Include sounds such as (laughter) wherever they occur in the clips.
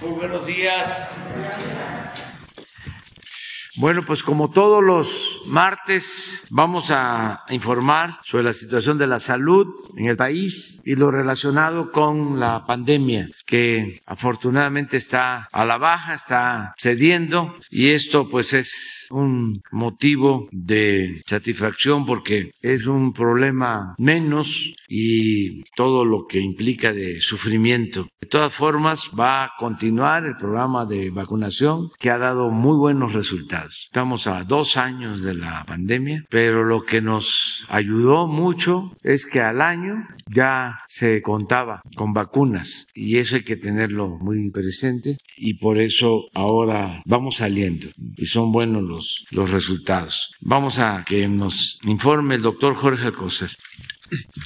Muy buenos días. Bueno, pues como todos los martes vamos a informar sobre la situación de la salud en el país y lo relacionado con la pandemia que afortunadamente está a la baja, está cediendo y esto pues es un motivo de satisfacción porque es un problema menos y todo lo que implica de sufrimiento. De todas formas va a continuar el programa de vacunación que ha dado muy buenos resultados. Estamos a dos años de la pandemia, pero lo que nos ayudó mucho es que al año ya se contaba con vacunas y eso hay que tenerlo muy presente y por eso ahora vamos saliendo y son buenos los, los resultados. Vamos a que nos informe el doctor Jorge Alcocer.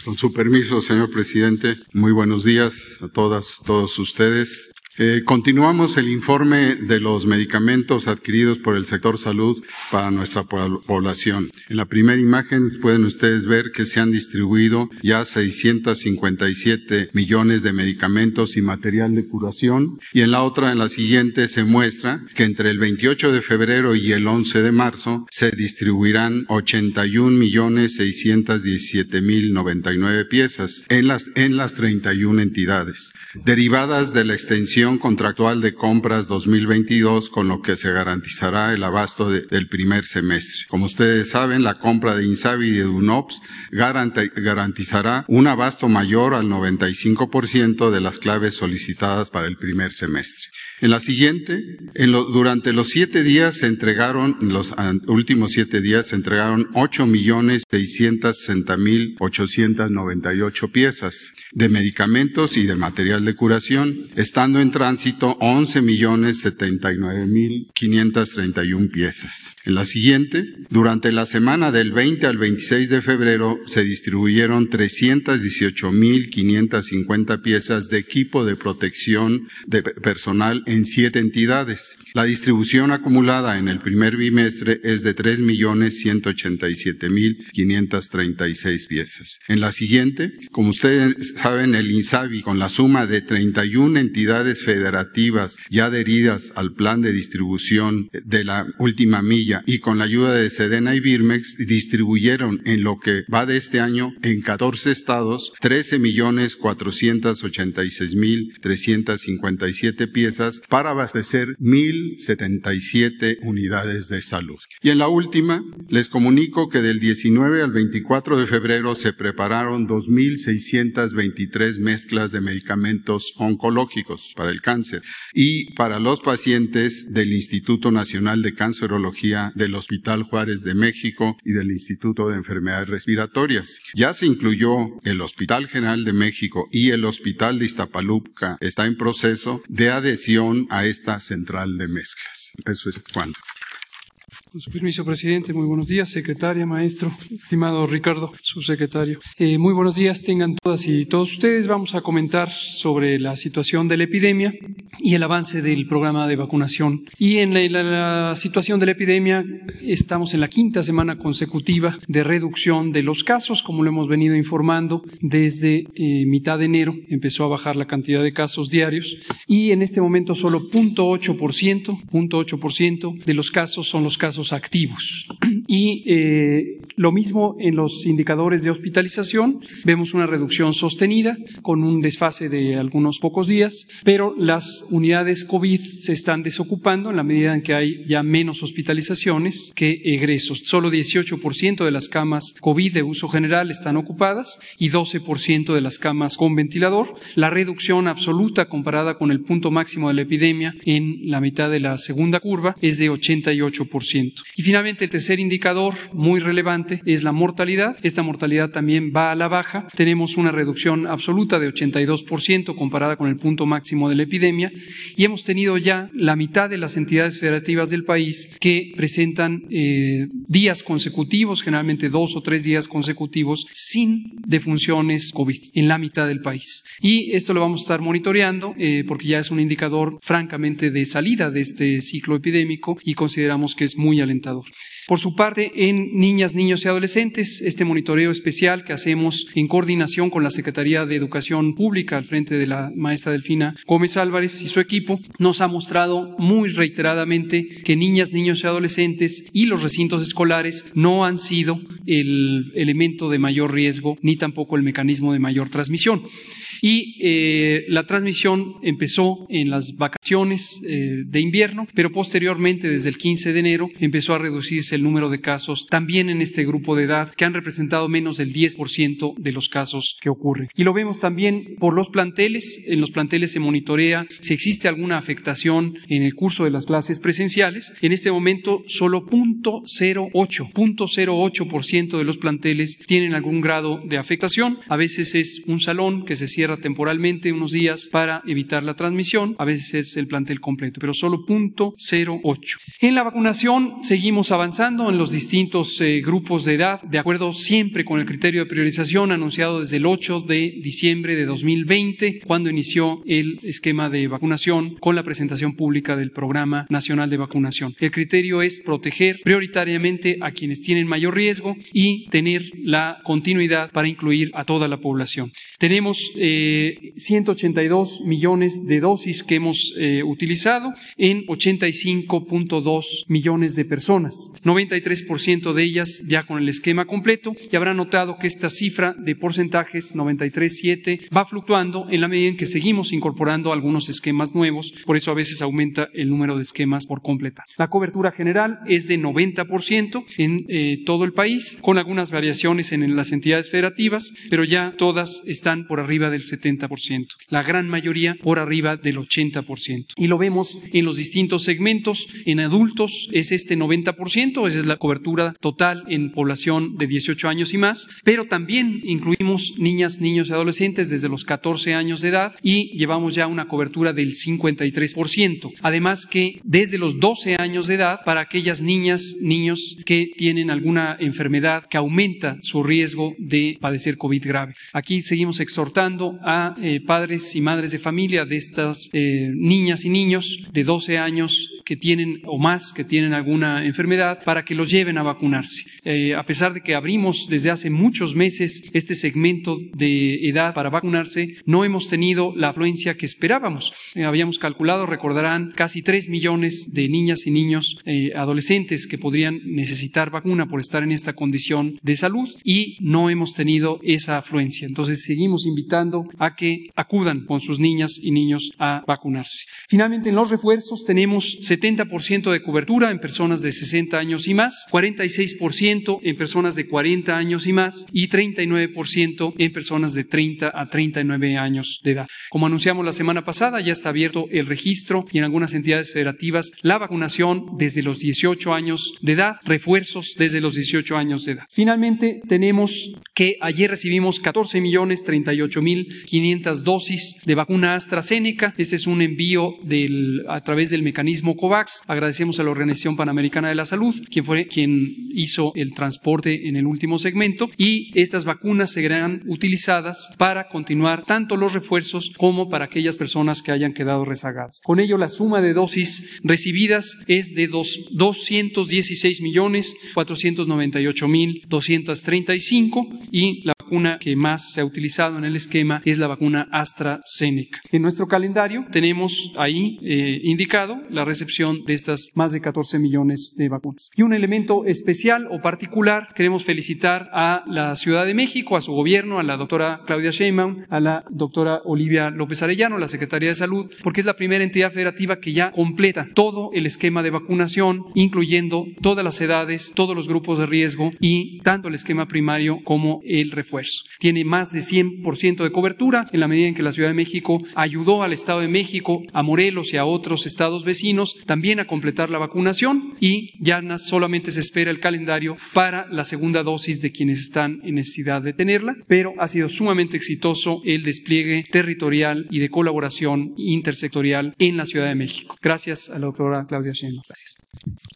Con su permiso, señor presidente, muy buenos días a todas, todos ustedes. Eh, continuamos el informe de los medicamentos adquiridos por el sector salud para nuestra población. En la primera imagen pueden ustedes ver que se han distribuido ya 657 millones de medicamentos y material de curación y en la otra, en la siguiente, se muestra que entre el 28 de febrero y el 11 de marzo se distribuirán 81 millones 617 mil 99 piezas en las, en las 31 entidades, derivadas de la extensión contractual de compras 2022 con lo que se garantizará el abasto del primer semestre. Como ustedes saben, la compra de Insabi y de UNOPS garantizará un abasto mayor al 95% de las claves solicitadas para el primer semestre. En la siguiente, durante los siete días se entregaron, los últimos siete días se entregaron ocho millones seiscientos sesenta mil ochocientos noventa y ocho piezas de medicamentos y de material de curación, estando en tránsito once millones setenta y nueve mil quinientos treinta y un piezas. En la siguiente, durante la semana del 20 al 26 de febrero se distribuyeron trescientos dieciocho mil quinientos cincuenta piezas de equipo de protección de personal en siete entidades. La distribución acumulada en el primer bimestre es de 3.187.536 piezas. En la siguiente, como ustedes saben, el INSABI, con la suma de 31 entidades federativas ya adheridas al plan de distribución de la última milla y con la ayuda de Sedena y Birmex, distribuyeron en lo que va de este año en 14 estados 13.486.357 piezas para abastecer 1.077 unidades de salud. Y en la última, les comunico que del 19 al 24 de febrero se prepararon 2.623 mezclas de medicamentos oncológicos para el cáncer y para los pacientes del Instituto Nacional de Cancerología del Hospital Juárez de México y del Instituto de Enfermedades Respiratorias. Ya se incluyó el Hospital General de México y el Hospital de Iztapalupca. Está en proceso de adhesión a esta central de mezclas. Eso es cuando. Con su permiso, presidente, muy buenos días, secretaria, maestro, estimado Ricardo, subsecretario. Eh, muy buenos días, tengan todas y todos ustedes. Vamos a comentar sobre la situación de la epidemia y el avance del programa de vacunación. Y en la, situación de la epidemia, estamos en la quinta semana consecutiva de reducción de los casos, como lo hemos venido informando desde eh, mitad de enero. Empezó a bajar la cantidad de casos diarios y en este momento solo 0.8%, 0.8% de los casos son los casos activos. Y eh, lo mismo en los indicadores de hospitalización, vemos una reducción sostenida con un desfase de algunos pocos días, pero las unidades COVID se están desocupando en la medida en que hay ya menos hospitalizaciones que egresos. Solo 18% de las camas COVID de uso general están ocupadas y 12% de las camas con ventilador. La reducción absoluta comparada con el punto máximo de la epidemia en la mitad de la segunda curva es de 88%. Y finalmente, el tercer indicador muy relevante es la mortalidad. Esta mortalidad también va a la baja. Tenemos una reducción absoluta de 82% comparada con el punto máximo de la epidemia y hemos tenido ya la mitad de las entidades federativas del país que presentan eh, días consecutivos, generalmente dos o tres días consecutivos, sin defunciones COVID en la mitad del país. Y esto lo vamos a estar monitoreando eh, porque ya es un indicador francamente de salida de este ciclo epidémico y consideramos que es muy alentador. Por su parte, en niñas, niños y adolescentes, este monitoreo especial que hacemos en coordinación con la Secretaría de Educación Pública al frente de la maestra Delfina Gómez Álvarez y su equipo, nos ha mostrado muy reiteradamente que niñas, niños y adolescentes y los recintos escolares no han sido el elemento de mayor riesgo ni tampoco el mecanismo de mayor transmisión y eh, la transmisión empezó en las vacaciones eh, de invierno, pero posteriormente, desde el 15 de enero, empezó a reducirse el número de casos también en este grupo de edad, que han representado menos del 10% de los casos que ocurren. Y lo vemos también por los planteles. En los planteles se monitorea si existe alguna afectación en el curso de las clases presenciales. En este momento, solo 0.08, 0.08% de los planteles tienen algún grado de afectación. A veces es un salón que se cierra temporalmente unos días para evitar la transmisión. A veces es el plantel completo, pero solo punto 0,8. En la vacunación seguimos avanzando en los distintos eh, grupos de edad, de acuerdo siempre con el criterio de priorización anunciado desde el 8 de diciembre de 2020, cuando inició el esquema de vacunación con la presentación pública del Programa Nacional de Vacunación. El criterio es proteger prioritariamente a quienes tienen mayor riesgo y tener la continuidad para incluir a toda la población. Tenemos eh, 182 millones de dosis que hemos eh, utilizado en 85.2 millones de personas, 93% de ellas ya con el esquema completo. Y habrá notado que esta cifra de porcentajes 93.7 va fluctuando en la medida en que seguimos incorporando algunos esquemas nuevos, por eso a veces aumenta el número de esquemas por completar. La cobertura general es de 90% en eh, todo el país, con algunas variaciones en las entidades federativas, pero ya todas están por arriba del 70%, la gran mayoría por arriba del 80%. Y lo vemos en los distintos segmentos. En adultos es este 90%, esa es la cobertura total en población de 18 años y más, pero también incluimos niñas, niños y adolescentes desde los 14 años de edad y llevamos ya una cobertura del 53%. Además que desde los 12 años de edad para aquellas niñas, niños que tienen alguna enfermedad que aumenta su riesgo de padecer COVID grave. Aquí seguimos exhortando a eh, padres y madres de familia de estas eh, niñas y niños de 12 años que tienen o más que tienen alguna enfermedad para que los lleven a vacunarse. Eh, a pesar de que abrimos desde hace muchos meses este segmento de edad para vacunarse, no hemos tenido la afluencia que esperábamos. habíamos calculado, recordarán, casi 3 millones de niñas y niños adolescentes que podrían necesitar vacuna por estar en esta condición de salud y no hemos tenido esa afluencia. Entonces seguimos invitando a que acudan con sus niñas y niños a vacunarse. Finalmente, en los refuerzos tenemos 70% de cobertura en personas de 60 años y más, 46% en personas de 40 años y más y 39% en personas de 30 a 39 años de edad. Como anunciamos la semana pasada, ya está abierto el registro y en algunas entidades federativas la vacunación desde los 18 años de edad, refuerzos desde los 18 años de edad. Finalmente, tenemos que ayer recibimos 14 millones 38 mil 500 dosis de vacuna AstraZeneca. Este es un envío a través del mecanismo COVAX. Agradecemos a la Organización Panamericana de la Salud, quien fue quien hizo el transporte en el último segmento. Y estas vacunas serán utilizadas para continuar tanto los refuerzos como para aquellas personas que hayan quedado rezagadas. Con ello, la suma de dosis recibidas es de dos, 216 millones 498 mil 235 y la vacuna que más se ha utilizado en el esquema es la vacuna AstraZeneca. En nuestro calendario tenemos ahí eh, indicado la recepción de estas más de 14 millones de vacunas. Y un elemento especial o particular, queremos felicitar a la Ciudad de México, a su gobierno, a la doctora Claudia Sheinbaum, a la doctora Olivia López Arellano, la Secretaría de Salud, porque es la primera entidad federativa que ya completa todo el esquema de vacunación, incluyendo todas las edades, todos los grupos de riesgo y tanto el esquema primario como el refuerzo. Tiene más de 100% de cobertura en la medida en que la Ciudad de México ayudó al Estado de México, a Morelos y a otros estados vecinos también a completar la vacunación y ya solamente se espera el calendario para la segunda dosis de quienes están en necesidad de tenerla, pero ha sido sumamente exitoso el despliegue territorial y de colaboración intersectorial en la Ciudad de México. Gracias a la doctora Claudia Sheinbaum. Gracias.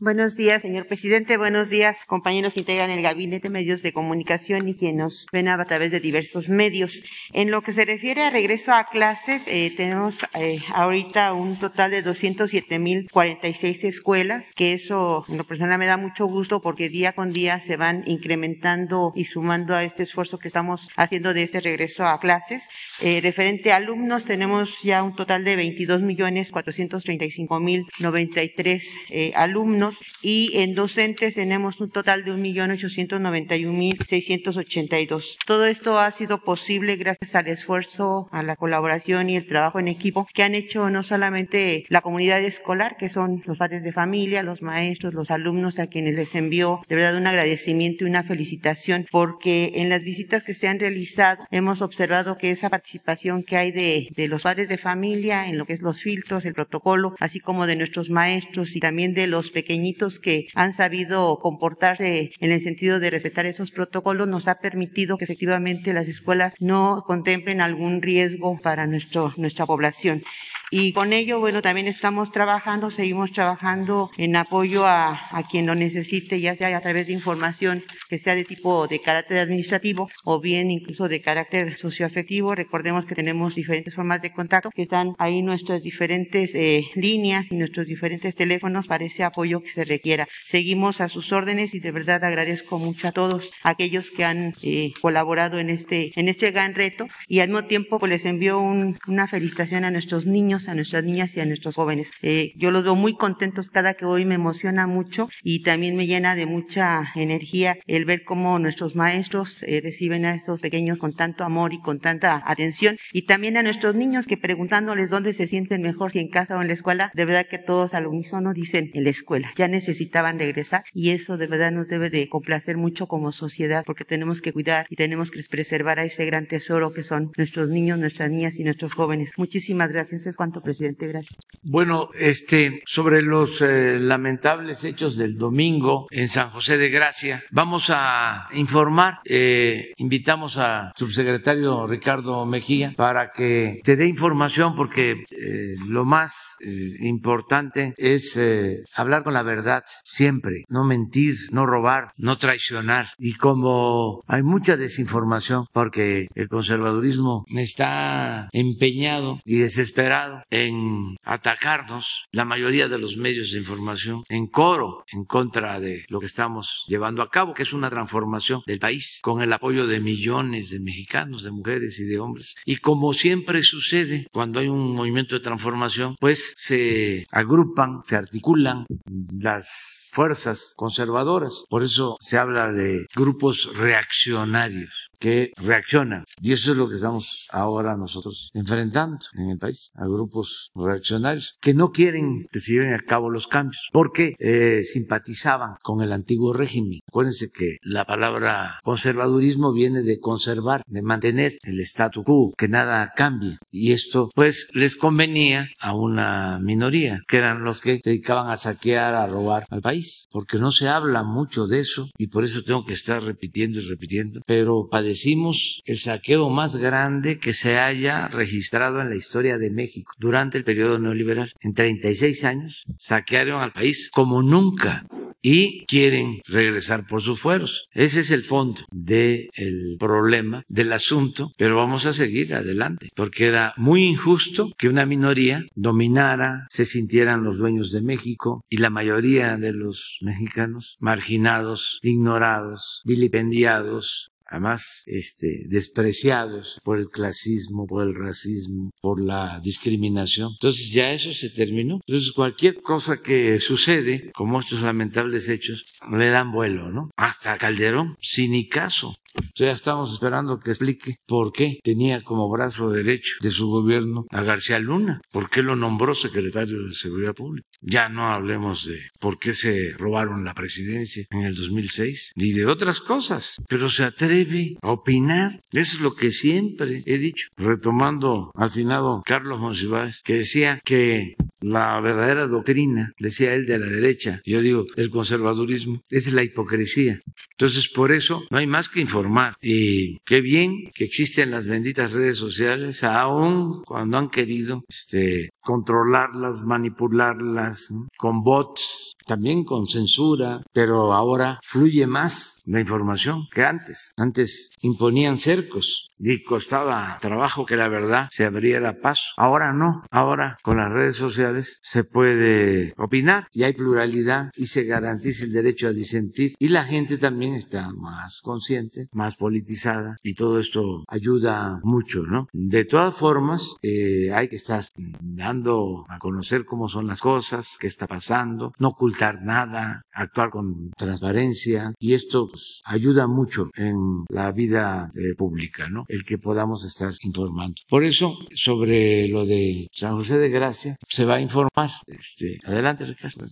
Buenos días, señor presidente. Buenos días, compañeros que integran el Gabinete de Medios de Comunicación y quienes nos ven diseminado a través de diversos medios. En lo que se refiere a regreso a clases, eh, tenemos eh, ahorita un total de 207.046 escuelas, que eso en lo personal me da mucho gusto porque día con día se van incrementando y sumando a este esfuerzo que estamos haciendo de este regreso a clases. Eh, referente a alumnos, tenemos ya un total de 22.435.093 eh, alumnos y en docentes tenemos un total de 1.891.682. Todo esto ha sido posible gracias al esfuerzo, a la colaboración y el trabajo en equipo que han hecho no solamente la comunidad escolar, que son los padres de familia, los maestros, los alumnos, a quienes les envío de verdad un agradecimiento y una felicitación, porque en las visitas que se han realizado hemos observado que esa participación que hay de, de los padres de familia en lo que es los filtros, el protocolo, así como de nuestros maestros y también de los pequeñitos que han sabido comportarse en el sentido de respetar esos protocolos, nos ha permitido que efectivamente las escuelas no contemplen algún riesgo para nuestro, nuestra población. Y con ello, bueno, también estamos trabajando, seguimos trabajando en apoyo a, a, quien lo necesite, ya sea a través de información que sea de tipo de carácter administrativo o bien incluso de carácter socioafectivo. Recordemos que tenemos diferentes formas de contacto, que están ahí nuestras diferentes eh, líneas y nuestros diferentes teléfonos para ese apoyo que se requiera. Seguimos a sus órdenes y de verdad agradezco mucho a todos aquellos que han eh, colaborado en este, en este gran reto y al mismo tiempo pues les envío un, una felicitación a nuestros niños a nuestras niñas y a nuestros jóvenes. Eh, yo los veo muy contentos cada que hoy me emociona mucho y también me llena de mucha energía el ver cómo nuestros maestros eh, reciben a esos pequeños con tanto amor y con tanta atención y también a nuestros niños que preguntándoles dónde se sienten mejor, si en casa o en la escuela, de verdad que todos al unísono dicen en la escuela. Ya necesitaban regresar y eso de verdad nos debe de complacer mucho como sociedad porque tenemos que cuidar y tenemos que preservar a ese gran tesoro que son nuestros niños, nuestras niñas y nuestros jóvenes. Muchísimas gracias. Es cuanto, presidente. Gracias. Bueno, este, sobre los eh, lamentables hechos del domingo en San José de Gracia, vamos a informar. Eh, invitamos al subsecretario Ricardo Mejía para que se dé información porque eh, lo más eh, importante es eh, hablar con la verdad siempre, no mentir, no robar, no traicionar. Y como hay mucha desinformación porque el conservadurismo está empeñado y desesperado en atacarnos, la mayoría de los medios de información, en coro en contra de lo que estamos llevando a cabo, que es una transformación del país con el apoyo de millones de mexicanos, de mujeres y de hombres. Y como siempre sucede cuando hay un movimiento de transformación, pues se agrupan, se articulan las fuerzas conservadoras. Por eso se habla de grupos reaccionarios que reaccionan. Y eso es lo que estamos ahora nosotros enfrentando en el país, a grupos reaccionarios que no quieren que se lleven a cabo los cambios porque eh, simpatizaban con el antiguo régimen. Acuérdense que la palabra conservadurismo viene de conservar, de mantener el statu quo, que nada cambie. Y esto pues les convenía a una minoría, que eran los que se dedicaban a saquear, a robar al país, porque no se habla mucho de eso y por eso tengo que estar repitiendo y repitiendo, pero padecimos el saqueo más grande que se haya registrado en la historia de México durante el periodo neoliberal. En 36 años saquearon al país como nunca y quieren regresar por sus fueros. Ese es el fondo del problema, del asunto, pero vamos a seguir adelante, porque era muy injusto que una minoría dominara, se sintieran los dueños de México y la mayoría de los mexicanos marginados, ignorados, vilipendiados, además este, despreciados por el clasismo, por el racismo, por la discriminación. Entonces ya eso se terminó. Entonces cualquier cosa que sucede, como estos lamentables hechos, le dan vuelo, ¿no? Hasta Calderón, sin ni caso. Ya estamos esperando que explique por qué tenía como brazo derecho de su gobierno a García Luna, por qué lo nombró secretario de Seguridad Pública. Ya no hablemos de por qué se robaron la presidencia en el 2006, ni de otras cosas, pero se atreve a opinar. Eso es lo que siempre he dicho, retomando al finado Carlos Monsiváis, que decía que la verdadera doctrina, decía él de la derecha, yo digo, el conservadurismo, es la hipocresía. Entonces, por eso no hay más que informar. Y qué bien que existen las benditas redes sociales, aún cuando han querido este, controlarlas, manipularlas con bots, también con censura, pero ahora fluye más la información que antes. Antes imponían cercos y costaba trabajo que la verdad se abriera paso. Ahora no, ahora con las redes sociales se puede opinar y hay pluralidad y se garantiza el derecho a disentir y la gente también está más consciente, más politizada y todo esto ayuda mucho, ¿no? De todas formas, eh, hay que estar dando a conocer cómo son las cosas, qué está pasando, no ocultar nada, actuar con transparencia y esto pues, ayuda mucho en la vida eh, pública, ¿no? El que podamos estar informando. Por eso, sobre lo de San José de Gracia, se va a informar. Este, adelante, Ricardo.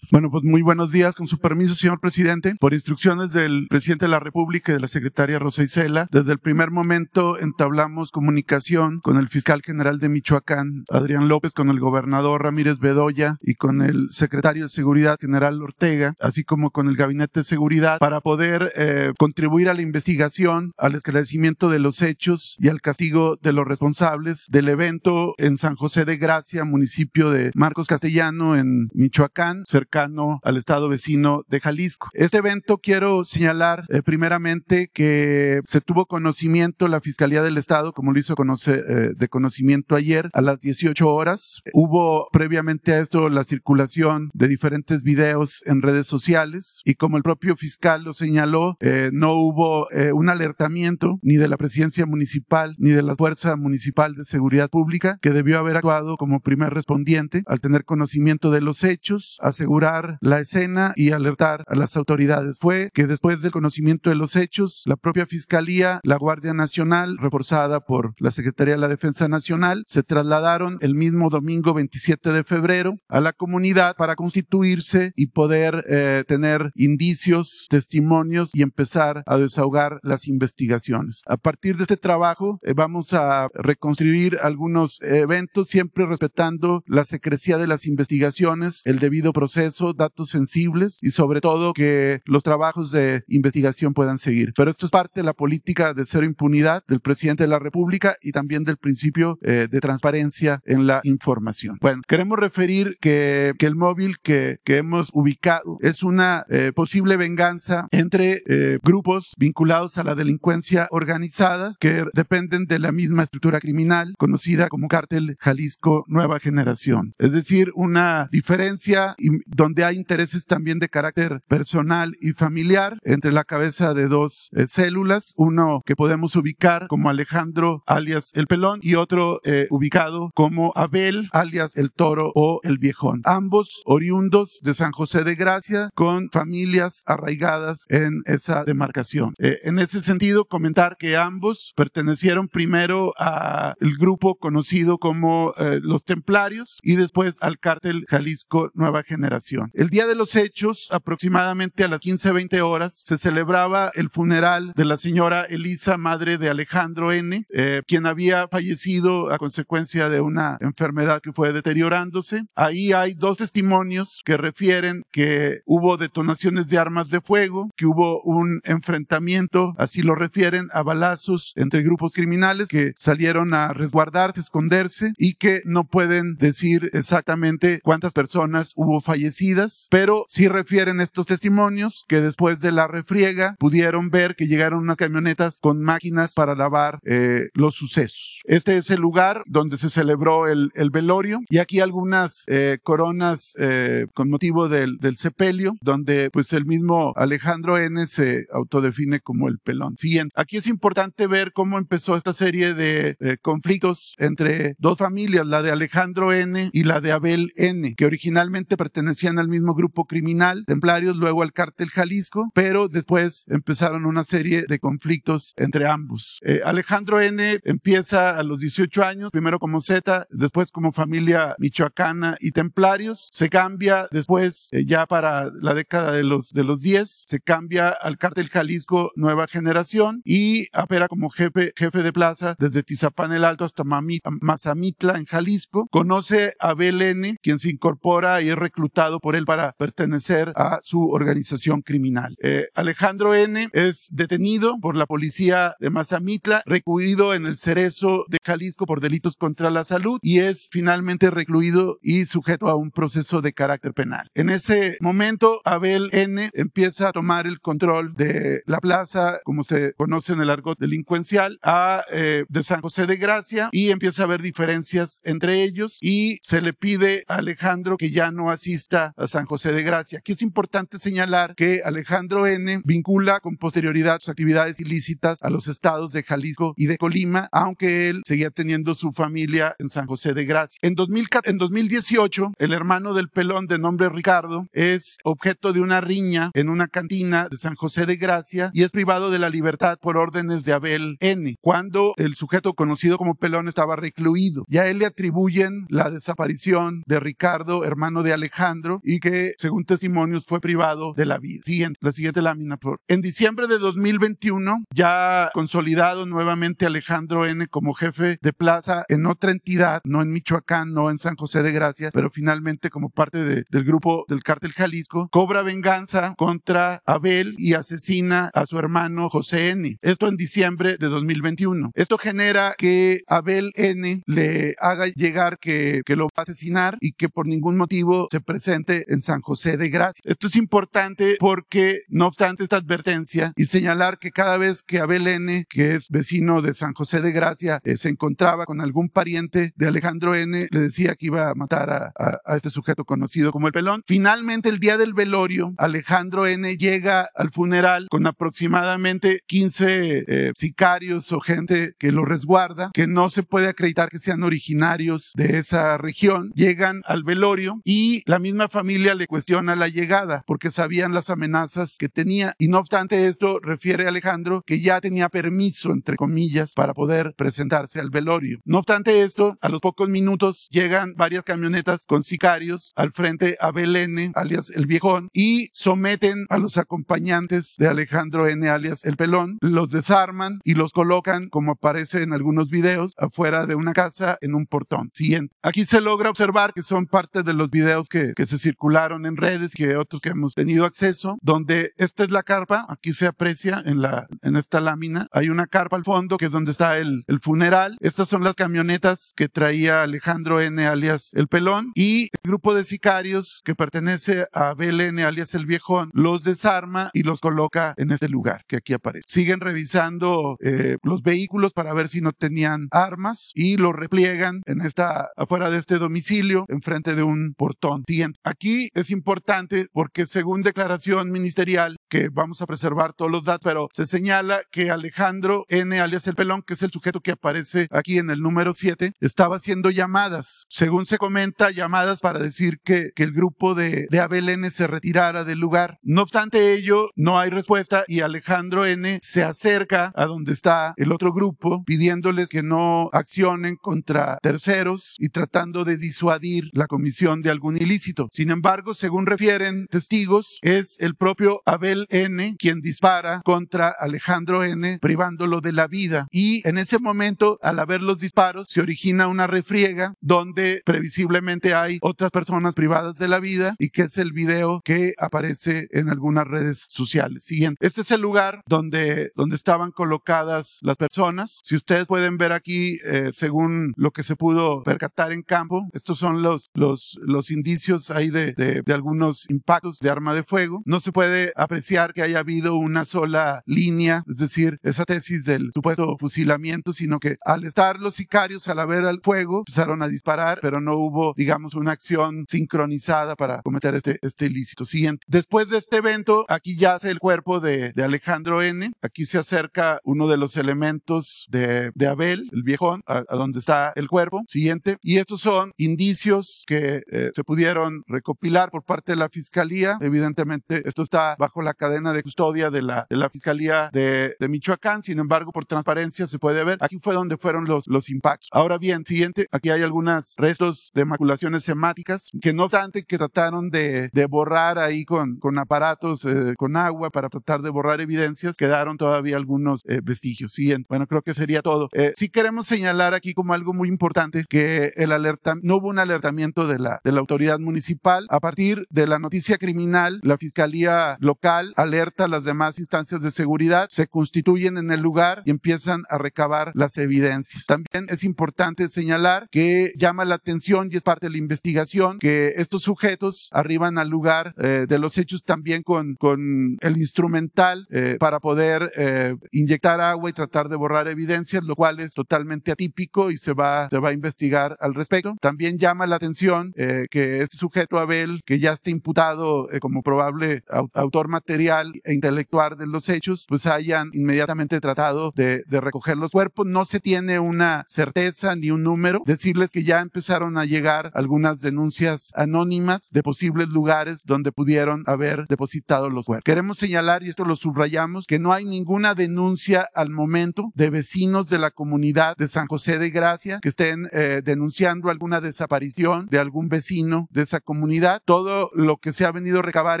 Bueno, pues muy buenos días. Con su permiso, señor presidente. Por instrucciones del presidente de la República y de la secretaria Rosa Isela, desde el primer momento entablamos comunicación con el fiscal general de Michoacán, Adrián López, con el gobernador Ramírez Bedoya y con el secretario de Seguridad General Ortega, así como con el Gabinete de Seguridad, para poder eh, contribuir a la investigación, al esclarecimiento de los hechos y al castigo de los responsables del evento en San José de Gracia, municipio de Marcos Castellano, en Michoacán, cerca al estado vecino de Jalisco. Este evento quiero señalar eh, primeramente que se tuvo conocimiento la Fiscalía del Estado, como lo hizo conocer, eh, de conocimiento ayer, a las 18 horas. Hubo previamente a esto la circulación de diferentes videos en redes sociales y como el propio fiscal lo señaló, eh, no hubo un alertamiento ni de la presidencia municipal ni de la Fuerza Municipal de Seguridad Pública que debió haber actuado como primer respondiente al tener conocimiento de los hechos, asegurar la escena y alertar a las autoridades. Fue que después del conocimiento de los hechos, la propia Fiscalía, la Guardia Nacional, reforzada por la Secretaría de la Defensa Nacional, se trasladaron el mismo domingo 27 de febrero a la comunidad para constituirse y poder eh, tener indicios, testimonios y empezar a desahogar las investigaciones. A partir de este trabajo eh, vamos a reconstruir algunos eventos siempre respetando la secrecía de las investigaciones, el debido proceso datos sensibles y sobre todo que los trabajos de investigación puedan seguir. Pero esto es parte de la política de cero impunidad del presidente de la República y también del principio eh, de transparencia en la información. Bueno, queremos referir que, que el móvil que, que, hemos ubicado es una eh, posible venganza entre eh, grupos vinculados a la delincuencia organizada que dependen de la misma estructura criminal conocida como Cártel Jalisco Nueva Generación. Es decir, una diferencia donde donde hay intereses también de carácter personal y familiar entre la cabeza de dos eh, células, uno que podemos ubicar como Alejandro alias el pelón y otro eh, ubicado como Abel alias el toro o el viejón. Ambos oriundos de San José de Gracia con familias arraigadas en esa demarcación. Eh, en ese sentido, comentar que ambos pertenecieron primero al grupo conocido como los Templarios y después al cártel Jalisco Nueva Generación. El día de los hechos, aproximadamente a las 15-20 horas, se celebraba el funeral de la señora Elisa, madre de Alejandro N., eh, quien había fallecido a consecuencia de una enfermedad que fue deteriorándose. Ahí hay dos testimonios que refieren que hubo detonaciones de armas de fuego, que hubo un enfrentamiento, así lo refieren, a balazos entre grupos criminales que salieron a resguardarse, esconderse y que no pueden decir exactamente cuántas personas hubo fallecidas pero sí refieren estos testimonios que después de la refriega pudieron ver que llegaron unas camionetas con máquinas para lavar eh, los sucesos. Este es el lugar donde se celebró el, velorio y aquí algunas eh, coronas eh, con motivo del, del, sepelio, donde pues el mismo Alejandro N se autodefine como el pelón. Siguiente. Aquí es importante ver cómo empezó esta serie de conflictos entre dos familias, la de Alejandro N y la de Abel N, que originalmente pertenecían al mismo grupo criminal, templarios, luego al cártel Jalisco, pero después empezaron una serie de conflictos entre ambos. Eh, Alejandro N empieza a los 18 años, primero como Z, después como familia michoacana y templarios, se cambia después, eh, ya para la década de los, de los 10, se cambia al cártel Jalisco Nueva Generación y opera como jefe, jefe de plaza desde Tizapán el Alto hasta Mazamitla en Jalisco. Conoce a BLN, quien se incorpora y es reclutado por él para pertenecer a su organización criminal. Eh, Alejandro N. es detenido por la policía de Mazamitla, recluido en el Cerezo de Jalisco por delitos contra la salud y es finalmente recluido y sujeto a un proceso de carácter penal. En ese momento, Abel N. empieza a tomar el control de la plaza, como se conoce en el argot delincuencial, a, eh, de San José de Gracia y empieza a haber diferencias entre ellos y se le pide a Alejandro que ya no asista a San José de Gracia. Aquí es importante señalar que Alejandro N. vincula con posterioridad sus actividades ilícitas a los estados de Jalisco y de Colima, aunque él seguía teniendo su familia en San José de Gracia. En, 2018, el hermano del pelón de nombre Ricardo es objeto de una riña en una cantina de San José de Gracia y es privado de la libertad por órdenes de Abel N. cuando el sujeto conocido como pelón estaba recluido. Ya él le atribuyen la desaparición de Ricardo, hermano de Alejandro, y que según testimonios fue privado de la vida. Siguiente, la siguiente lámina. Por. En diciembre de 2021, ya consolidado nuevamente Alejandro N como jefe de plaza en otra entidad, no en Michoacán, no en San José de Gracia, pero finalmente como parte del grupo del cártel Jalisco, cobra venganza contra Abel y asesina a su hermano José N. Esto en diciembre de 2021. Esto genera que Abel N le haga llegar que, que lo va a asesinar y que por ningún motivo se presente en San José de Gracia. Esto es importante porque, no obstante esta advertencia y señalar que cada vez que Abel N, que es vecino de San José de Gracia, eh, se encontraba con algún pariente de Alejandro N, le decía que iba a matar a, a, este sujeto conocido como el pelón. Finalmente, el día del velorio, Alejandro N llega al funeral con aproximadamente 15 eh, sicarios o gente que lo resguarda, que no se puede acreditar que sean originarios de esa región. Llegan al velorio y la misma familia le cuestiona la llegada porque sabían las amenazas que tenía y no obstante esto refiere Alejandro que ya tenía permiso entre comillas para poder presentarse al velorio. No obstante esto, a los pocos minutos llegan varias camionetas con sicarios al frente a Belén, alias el viejón, y someten a los acompañantes de Alejandro N, alias el pelón, los desarman y los colocan, como aparece en algunos videos, afuera de una casa en un portón. Siguiente. Aquí se logra observar que son parte de los videos que, que se circularon en redes, que otros que hemos tenido acceso, donde esta es la carpa, aquí se aprecia en, la, en esta lámina, hay una carpa al fondo que es donde está el, el funeral, estas son las camionetas que traía Alejandro N alias el pelón y el grupo de sicarios que pertenece a Abel N alias el viejón los desarma y los coloca en este lugar que aquí aparece. Siguen revisando eh, los vehículos para ver si no tenían armas y los repliegan en esta afuera de este domicilio enfrente de un portón. Siguiente. Aquí es importante porque según declaración ministerial que vamos a preservar todos los datos, pero se señala que Alejandro N alias el pelón, que es el sujeto que aparece aquí en el número 7, estaba haciendo llamadas. Según se comenta, llamadas para decir que, que el grupo de, de Abel N se retirara del lugar. No obstante ello, no hay respuesta y Alejandro N se acerca a donde está el otro grupo pidiéndoles que no accionen contra terceros y tratando de disuadir la comisión de algún ilícito. Embargo, según refieren testigos, es el propio Abel N quien dispara contra Alejandro N privándolo de la vida y en ese momento al haber los disparos se origina una refriega donde previsiblemente hay otras personas privadas de la vida y que es el video que aparece en algunas redes sociales. Siguiente. Este es el lugar donde, donde estaban colocadas las personas. Si ustedes pueden ver aquí, eh, según lo que se pudo percatar en campo, estos son los, los, los indicios ahí de, de, de algunos impactos de arma de fuego. No se puede apreciar que haya habido una sola línea, es decir, esa tesis del supuesto fusilamiento, sino que al estar los sicarios, al haber el fuego, empezaron a disparar, pero no hubo, digamos, una acción sincronizada para cometer este, este ilícito. Siguiente. Después de este evento, aquí yace el cuerpo de, de Alejandro N. Aquí se acerca uno de los elementos de, de Abel, el viejón, a, a, donde está el cuerpo. Siguiente. Y estos son indicios que eh, se pudieron recopilar por parte de la fiscalía. Evidentemente, esto está bajo la cadena de custodia de la, de la fiscalía de, de Michoacán. Sin embargo, por transparencia se puede ver. Aquí fue donde fueron los, los impactos. Ahora bien, siguiente, aquí hay algunos restos de maculaciones semáticas que no obstante que trataron de, de borrar ahí con, con aparatos, eh, con agua para tratar de borrar evidencias, quedaron todavía algunos eh, vestigios. Siguiente. Bueno, creo que sería todo. Eh, sí queremos señalar aquí como algo muy importante que el alerta, no hubo un alertamiento de la, de la autoridad municipal cual, a partir de la noticia criminal, la Fiscalía local alerta a las demás instancias de seguridad, se constituyen en el lugar y empiezan a recabar las evidencias. También es importante señalar que llama la atención y es parte de la investigación que estos sujetos arriban al lugar eh, de los hechos también con, con el instrumental eh, para poder eh, inyectar agua y tratar de borrar evidencias, lo cual es totalmente atípico y se va, se va a investigar al respecto. También llama la atención que este sujeto Que ya está imputado como probable autor material e intelectual de los hechos, pues hayan inmediatamente tratado de, de recoger los cuerpos. No se tiene una certeza ni un número. Decirles que ya empezaron a llegar algunas denuncias anónimas de posibles lugares donde pudieron haber depositado los cuerpos. Queremos señalar, y esto lo subrayamos, que no hay ninguna denuncia al momento de vecinos de la comunidad de San José de Gracia que estén eh, denunciando alguna desaparición de algún vecino de esa comunidad. Todo lo que se ha venido a recabar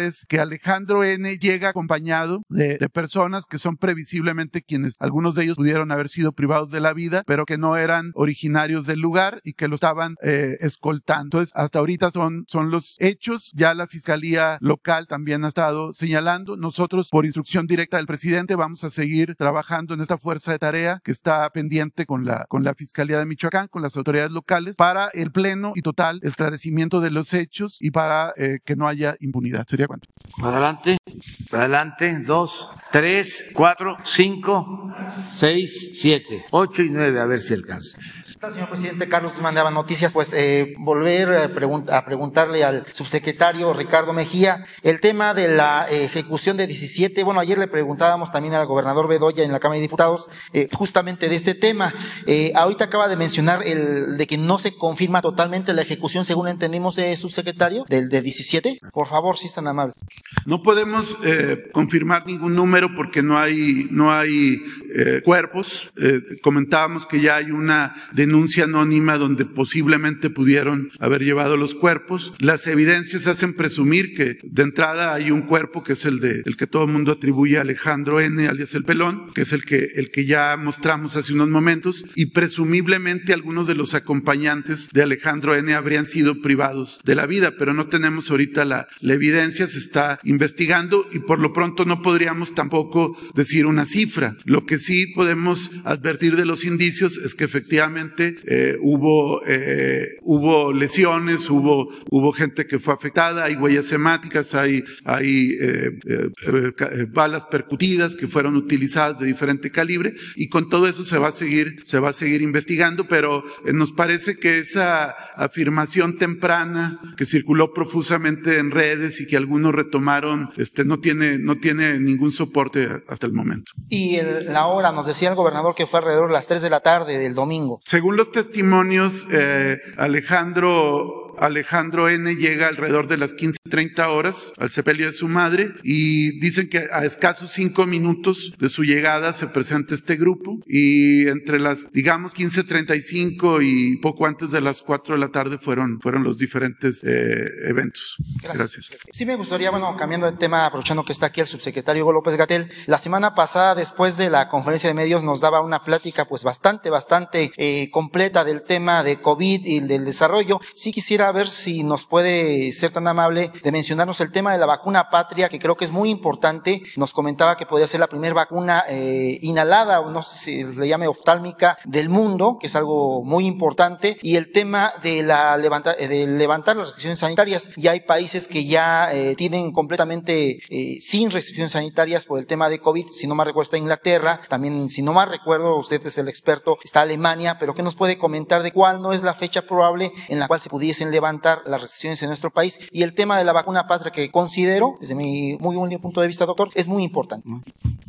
es que Alejandro N llega acompañado de, de personas que son previsiblemente quienes algunos de ellos pudieron haber sido privados de la vida, pero que no eran originarios del lugar y que lo estaban eh, escoltando. Entonces, hasta ahorita son, son los hechos. Ya la Fiscalía local también ha estado señalando. Nosotros, por instrucción directa del presidente, vamos a seguir trabajando en esta fuerza de tarea que está pendiente con la, con la Fiscalía de Michoacán, con las autoridades locales, para el pleno y total esclarecimiento de los hechos y para eh, que no haya impunidad. ¿Sería cuánto? Adelante, adelante, dos, tres, cuatro, cinco, seis, siete, ocho y nueve, a ver si alcanza señor presidente Carlos mandaba noticias, pues eh, volver a, preguntarle al subsecretario Ricardo Mejía el tema de la ejecución de 17. Bueno, ayer le preguntábamos también al gobernador Bedoya en la Cámara de Diputados eh, justamente de este tema. Eh, ahorita acaba de mencionar el de que no se confirma totalmente la ejecución, según entendimos, eh, subsecretario, del de 17. Por favor, si es tan amable. No podemos confirmar ningún número porque no hay, no hay cuerpos. comentábamos que ya hay una denuncia denuncia anónima donde posiblemente pudieron haber llevado los cuerpos. Las evidencias hacen presumir que de entrada hay un cuerpo que es el de el que todo el mundo atribuye a Alejandro N, alias el pelón, que es el que el que ya mostramos hace unos momentos y presumiblemente algunos de los acompañantes de Alejandro N habrían sido privados de la vida, pero no tenemos ahorita la, la evidencia, se está investigando y por lo pronto no podríamos tampoco decir una cifra. Lo que sí podemos advertir de los indicios es que efectivamente eh, hubo, eh, hubo lesiones, hubo, hubo gente que fue afectada, hay huellas hemáticas, hay, hay eh, balas percutidas que fueron utilizadas de diferente calibre y con todo eso se va a seguir, se va a seguir investigando, pero nos parece que esa afirmación temprana que circuló profusamente en redes y que algunos retomaron, este, no tiene, no tiene ningún soporte hasta el momento. Y la hora, nos decía el gobernador que fue alrededor de las 3 de la tarde del domingo. Según los testimonios, eh, Alejandro Alejandro N. llega alrededor de las 15.30 horas al sepelio de su madre y dicen que a escasos cinco minutos de su llegada se presenta este grupo y entre las, digamos, 15.35 y poco antes de las 4 de la tarde fueron, fueron los diferentes eh, eventos. Gracias. Sí me gustaría, bueno, cambiando de tema, aprovechando que está aquí el subsecretario Hugo López Gatel, la semana pasada, después de la conferencia de medios, nos daba una plática pues bastante, bastante eh, completa del tema de COVID y del desarrollo. Sí quisiera ver si nos puede ser tan amable de mencionarnos el tema de la vacuna patria, que creo que es muy importante. Nos comentaba que podría ser la primera vacuna eh, inhalada, no sé si le llame oftálmica, del mundo, que es algo muy importante. Y el tema de, la levanta, eh, de levantar las restricciones sanitarias. Ya hay países que ya eh, tienen completamente sin restricciones sanitarias por el tema de COVID. Si no más recuerdo, está Inglaterra. También, si no más recuerdo, usted es el experto, está Alemania. Pero ¿qué nos puede comentar de cuál no es la fecha probable en la cual se pudiesen levantar las restricciones en nuestro país y el tema de la vacuna patria que considero, desde mi muy buen punto de vista, doctor, es muy importante.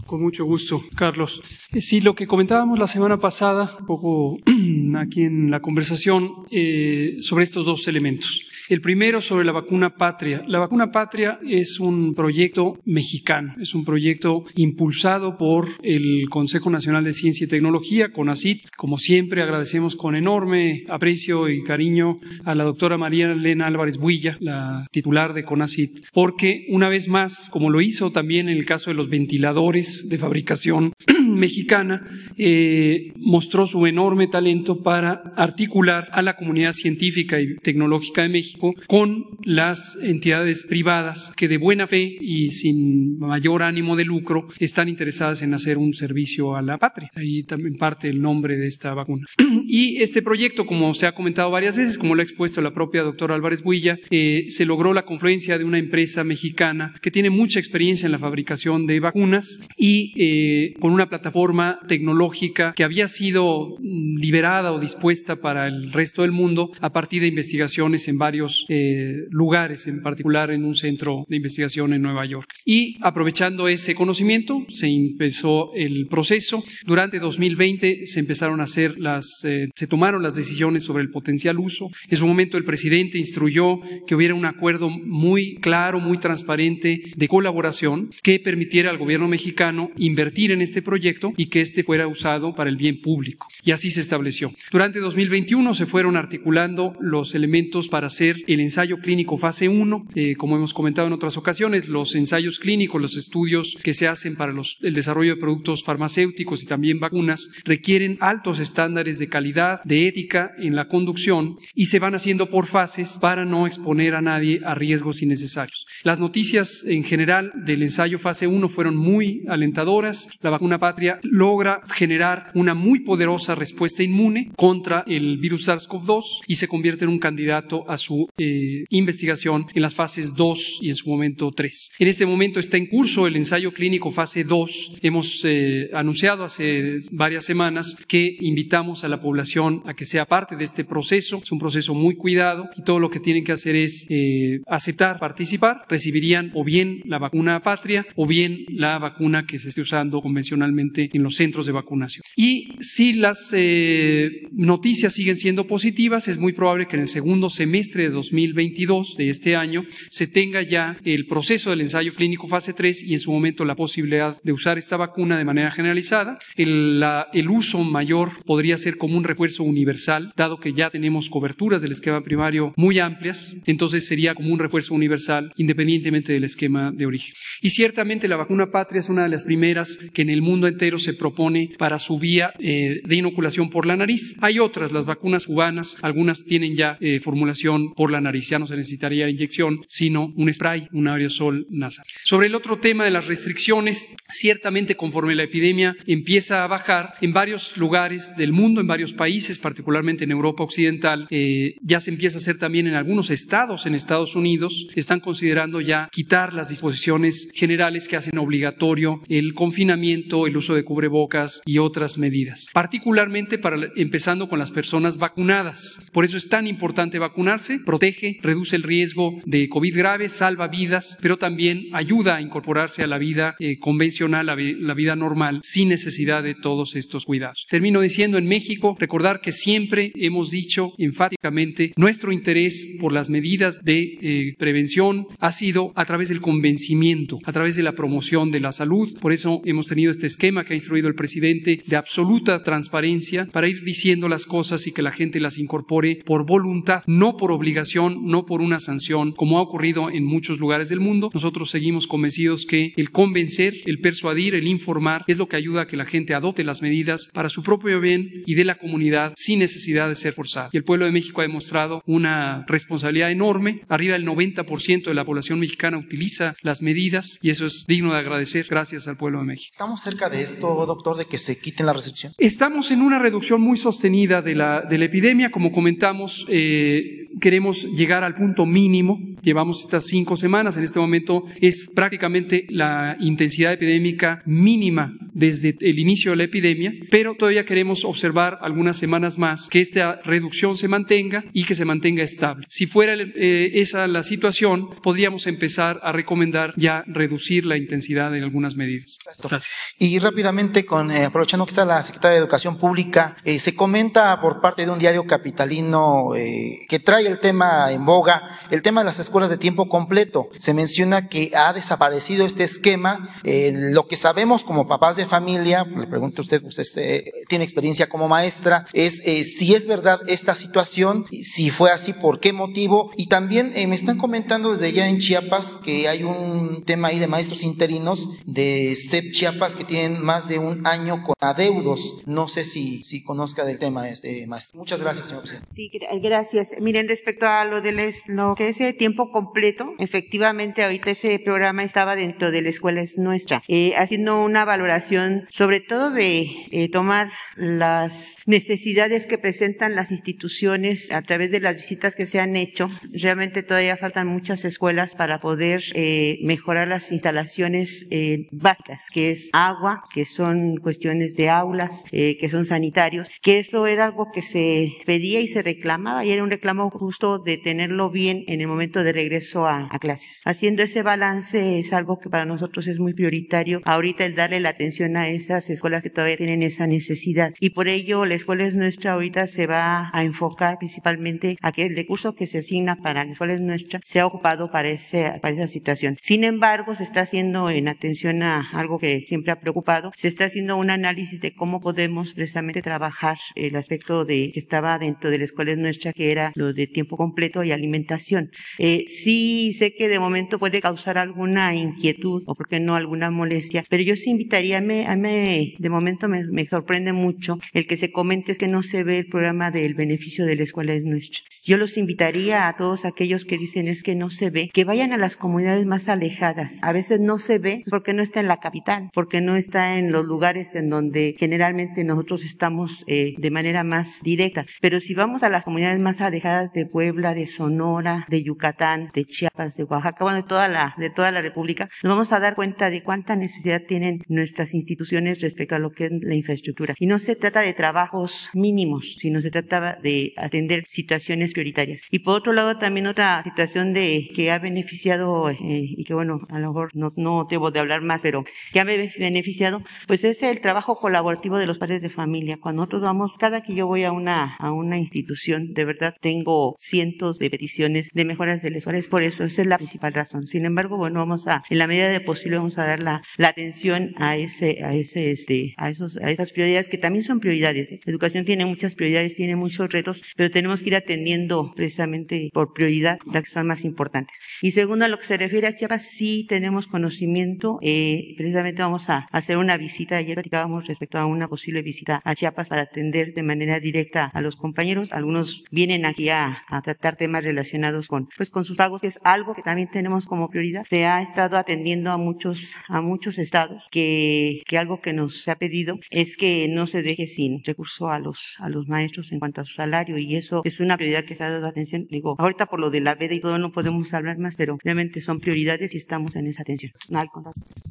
Con mucho gusto, Carlos. Eh, sí, lo que comentábamos la semana pasada, un poco (clears throat) aquí en la conversación, eh, sobre estos dos elementos. El primero sobre la vacuna patria. La vacuna patria es un proyecto mexicano, es un proyecto impulsado por el Consejo Nacional de Ciencia y Tecnología, CONACIT. Como siempre, agradecemos con enorme aprecio y cariño a la doctora María Elena Álvarez Builla, la titular de CONACIT, porque una vez más, como lo hizo también en el caso de los ventiladores de fabricación (clears throat) mexicana eh, mostró su enorme talento para articular a la comunidad científica y tecnológica de México con las entidades privadas que de buena fe y sin mayor ánimo de lucro están interesadas en hacer un servicio a la patria. Ahí también parte el nombre de esta vacuna. (clears throat) Y este proyecto, como se ha comentado varias veces, como lo ha expuesto la propia doctora Álvarez Builla, eh, se logró la confluencia de una empresa mexicana que tiene mucha experiencia en la fabricación de vacunas y eh, con una plataforma tecnológica que había sido mm, liberada o dispuesta para el resto del mundo a partir de investigaciones en varios eh, lugares, en particular en un centro de investigación en Nueva York. Y aprovechando ese conocimiento, se empezó el proceso. Durante 2020 se empezaron a hacer las, eh, se tomaron las decisiones sobre el potencial uso. En su momento el presidente instruyó que hubiera un acuerdo muy claro, muy transparente de colaboración que permitiera al gobierno mexicano invertir en este proyecto y que éste fuera usado para el bien público. Y así se estableció. Durante 2021 se fueron articulando los elementos para hacer el ensayo clínico fase 1, eh, como hemos comentado en otras ocasiones, los ensayos clínicos, los estudios que se hacen para los, el desarrollo de productos farmacéuticos y también vacunas requieren altos estándares de calidad, de ética en la conducción y se van haciendo por fases para no exponer a nadie a riesgos innecesarios. Las noticias en general del ensayo fase 1 fueron muy alentadoras. La vacuna patria logra generar una muy poderosa respuesta inmune contra el virus SARS-CoV-2 y se convierte en un candidato a su eh, investigación en las fases 2 y en su momento 3. En este momento está en curso el ensayo clínico fase 2. Hemos eh, anunciado hace varias semanas que invitamos a la población a que sea parte de este proceso. Es un proceso muy cuidado y todo lo que tienen que hacer es eh, aceptar, participar. Recibirían o bien la vacuna patria o bien la vacuna que se esté usando convencionalmente en los centros de vacunación. Y si las eh, noticias siguen siendo positivas, es muy probable que en el segundo semestre de 2022 de este año se tenga ya el proceso del ensayo clínico fase 3 y en su momento la posibilidad de usar esta vacuna de manera generalizada. El, la, el uso mayor podría ser como un refuerzo universal, dado que ya tenemos coberturas del esquema primario muy amplias, entonces sería como un refuerzo universal independientemente del esquema de origen. Y ciertamente la vacuna patria es una de las primeras que en el mundo entero se propone para su vía eh, de inoculación por la nariz. Hay otras, las vacunas cubanas, algunas tienen ya eh, formulación por la nariz, ya no se necesitaría inyección, sino un spray, un aerosol nasal. Sobre el otro tema de las restricciones, ciertamente conforme la epidemia empieza a bajar en varios lugares del mundo, en varios países, particularmente en Europa Occidental, eh, ya se empieza a hacer también en algunos estados en Estados Unidos, están considerando ya quitar las disposiciones generales que hacen obligatorio el confinamiento, el uso de cubrebocas y otras medidas, particularmente para empezando con las personas vacunadas. Por eso es tan importante vacunarse, protege, reduce el riesgo de COVID grave, salva vidas, pero también ayuda a incorporarse a la vida eh, convencional, a la vida normal, sin necesidad de todos estos cuidados. Termino diciendo en México, recordar que siempre hemos dicho enfáticamente nuestro interés por las medidas de eh, prevención ha sido a través del convencimiento, a través de la promoción de la salud. Por eso hemos tenido este esquema que ha instruido el presidente de absoluta transparencia para ir diciendo las cosas y que la gente las incorpore por voluntad, no por obligación, no por una sanción, como ha ocurrido en muchos lugares del mundo. Nosotros seguimos convencidos que el convencer, el persuadir, el informar es lo que ayuda a que la gente adopte las medidas para su propio bien y de la comunidad sin necesidad de ser forzada. Y el pueblo de México ha demostrado una responsabilidad enorme. Arriba del 90% de la población mexicana utiliza las medidas y eso es digno de agradecer. Gracias al pueblo de México. ¿Estamos cerca de esto, doctor, de que se quiten las restricciones? Estamos en una reducción muy sostenida de la, de la epidemia. Como comentamos, eh, queremos llegar al punto mínimo. Llevamos estas cinco semanas. En este momento es prácticamente la intensidad epidémica mínima desde el inicio de la epidemia, pero todavía queremos observar algunas semanas más que esta reducción se mantenga y que se mantenga estable. Si fuera eh, esa la situación, podríamos empezar a recomendar ya reducir la intensidad de algunas medidas. Y rápidamente, con, eh, aprovechando que está la Secretaria de Educación Pública, eh, se comenta por parte de un diario capitalino eh, que trae el tema en boga, el tema de las escuelas de tiempo completo. Se menciona que ha desaparecido este esquema. Lo que sabemos como papás de familia, le pregunto a usted, pues este, tiene experiencia como maestra, es eh, si es verdad esta situación, si fue así, por qué motivo. Y también eh, me están comentando desde ya en Chiapas que hay un tema ahí de maestros interinos de CEP Chiapas que tienen más de un año con adeudos. No sé si, si conozca del tema este maestro. Muchas gracias, señor presidente. Sí, gracias. Miren, respecto a lo, del, lo que es el tiempo completo, efectivamente ahorita ese programa estaba dentro de la escuela es nuestra, eh, haciendo una valoración sobre todo de eh, tomar las necesidades que presentan las instituciones a través de las visitas que se han hecho. Realmente todavía faltan muchas escuelas para poder eh, mejorar las instalaciones eh, básicas, que es agua, que son cuestiones de aulas, eh, que son sanitarios, que eso era algo que se pedía y se reclamaba y era un reclamo justo de tenerlo bien en el momento de regreso a, a clases. Haciendo ese balance es algo que para nosotros es muy prioritario. Ahorita el darle la atención a esas escuelas que todavía tienen esa necesidad y por ello la escuela es nuestra ahorita se va a enfocar principalmente a que el recurso que se asigna para la escuela es nuestra sea ocupado para, ese, para esa situación. Sin embargo, se está haciendo en atención a algo que siempre ha preocupado, se está haciendo un análisis de cómo podemos precisamente trabajar el aspecto de que estaba dentro de la escuela es nuestra, que era lo de tiempo completo y alimentación. Eh, sí sé que de momento puede causar alguna inquietud o, por qué no, alguna molestia, pero yo sí invitaría, a mí, a mí de momento me, me sorprende mucho el que se comente es que no se ve el programa del beneficio de la escuela es nuestra. Yo los invitaría a todos aquellos que dicen es que no se ve, que vayan a las comunidades más alejadas. A veces no se ve porque no está en la capital, porque no está en los lugares en donde generalmente nosotros estamos eh, de manera más directa. Pero si vamos a las comunidades más alejadas de Puebla, de Sonora, de Yucatán, de Chiapas, de Oaxaca, bueno, de toda la, de toda la República, nos vamos a dar cuenta de cuánta necesidad tienen nuestras instituciones respecto a lo que es la infraestructura. Y no se trata de trabajos mínimos, sino se trataba de atender situaciones prioritarias. Y por otro lado, también otra situación de que ha beneficiado, eh, y que bueno, a lo mejor no, no debo de hablar más, pero que ha beneficiado, pues es el trabajo colaborativo de los padres de familia. Cuando nosotros vamos, cada que yo voy a una, a una institución, de verdad tengo cientos de peticiones de mejoras de les por eso, esa es la principal razón. Sin embargo, bueno, vamos a, en la medida de posible, vamos a dar la, la atención a ese, a ese, este, a esos, a esas prioridades que también son prioridades. ¿eh? Educación tiene muchas prioridades, tiene muchos retos, pero tenemos que ir atendiendo precisamente por prioridad las que son más importantes. Y segundo, a lo que se refiere a Chiapas, sí tenemos conocimiento, eh, precisamente vamos a hacer una visita, ayer platicábamos respecto a una posible visita a Chiapas para atender de manera directa a los compañeros. Algunos vienen aquí a, a tratar temas relacionados con, pues, con sus pagos, que es algo que también tenemos como prioridad. Se ha estado atendiendo a muchos, a muchos estados que, que algo que nos ha pedido es que no se deje sin recurso a los, a los maestros en cuanto a su salario y eso es una prioridad que se ha dado atención. Digo, ahorita por lo de la veda y todo no podemos hablar más, pero realmente son prioridades y estamos en esa atención. No,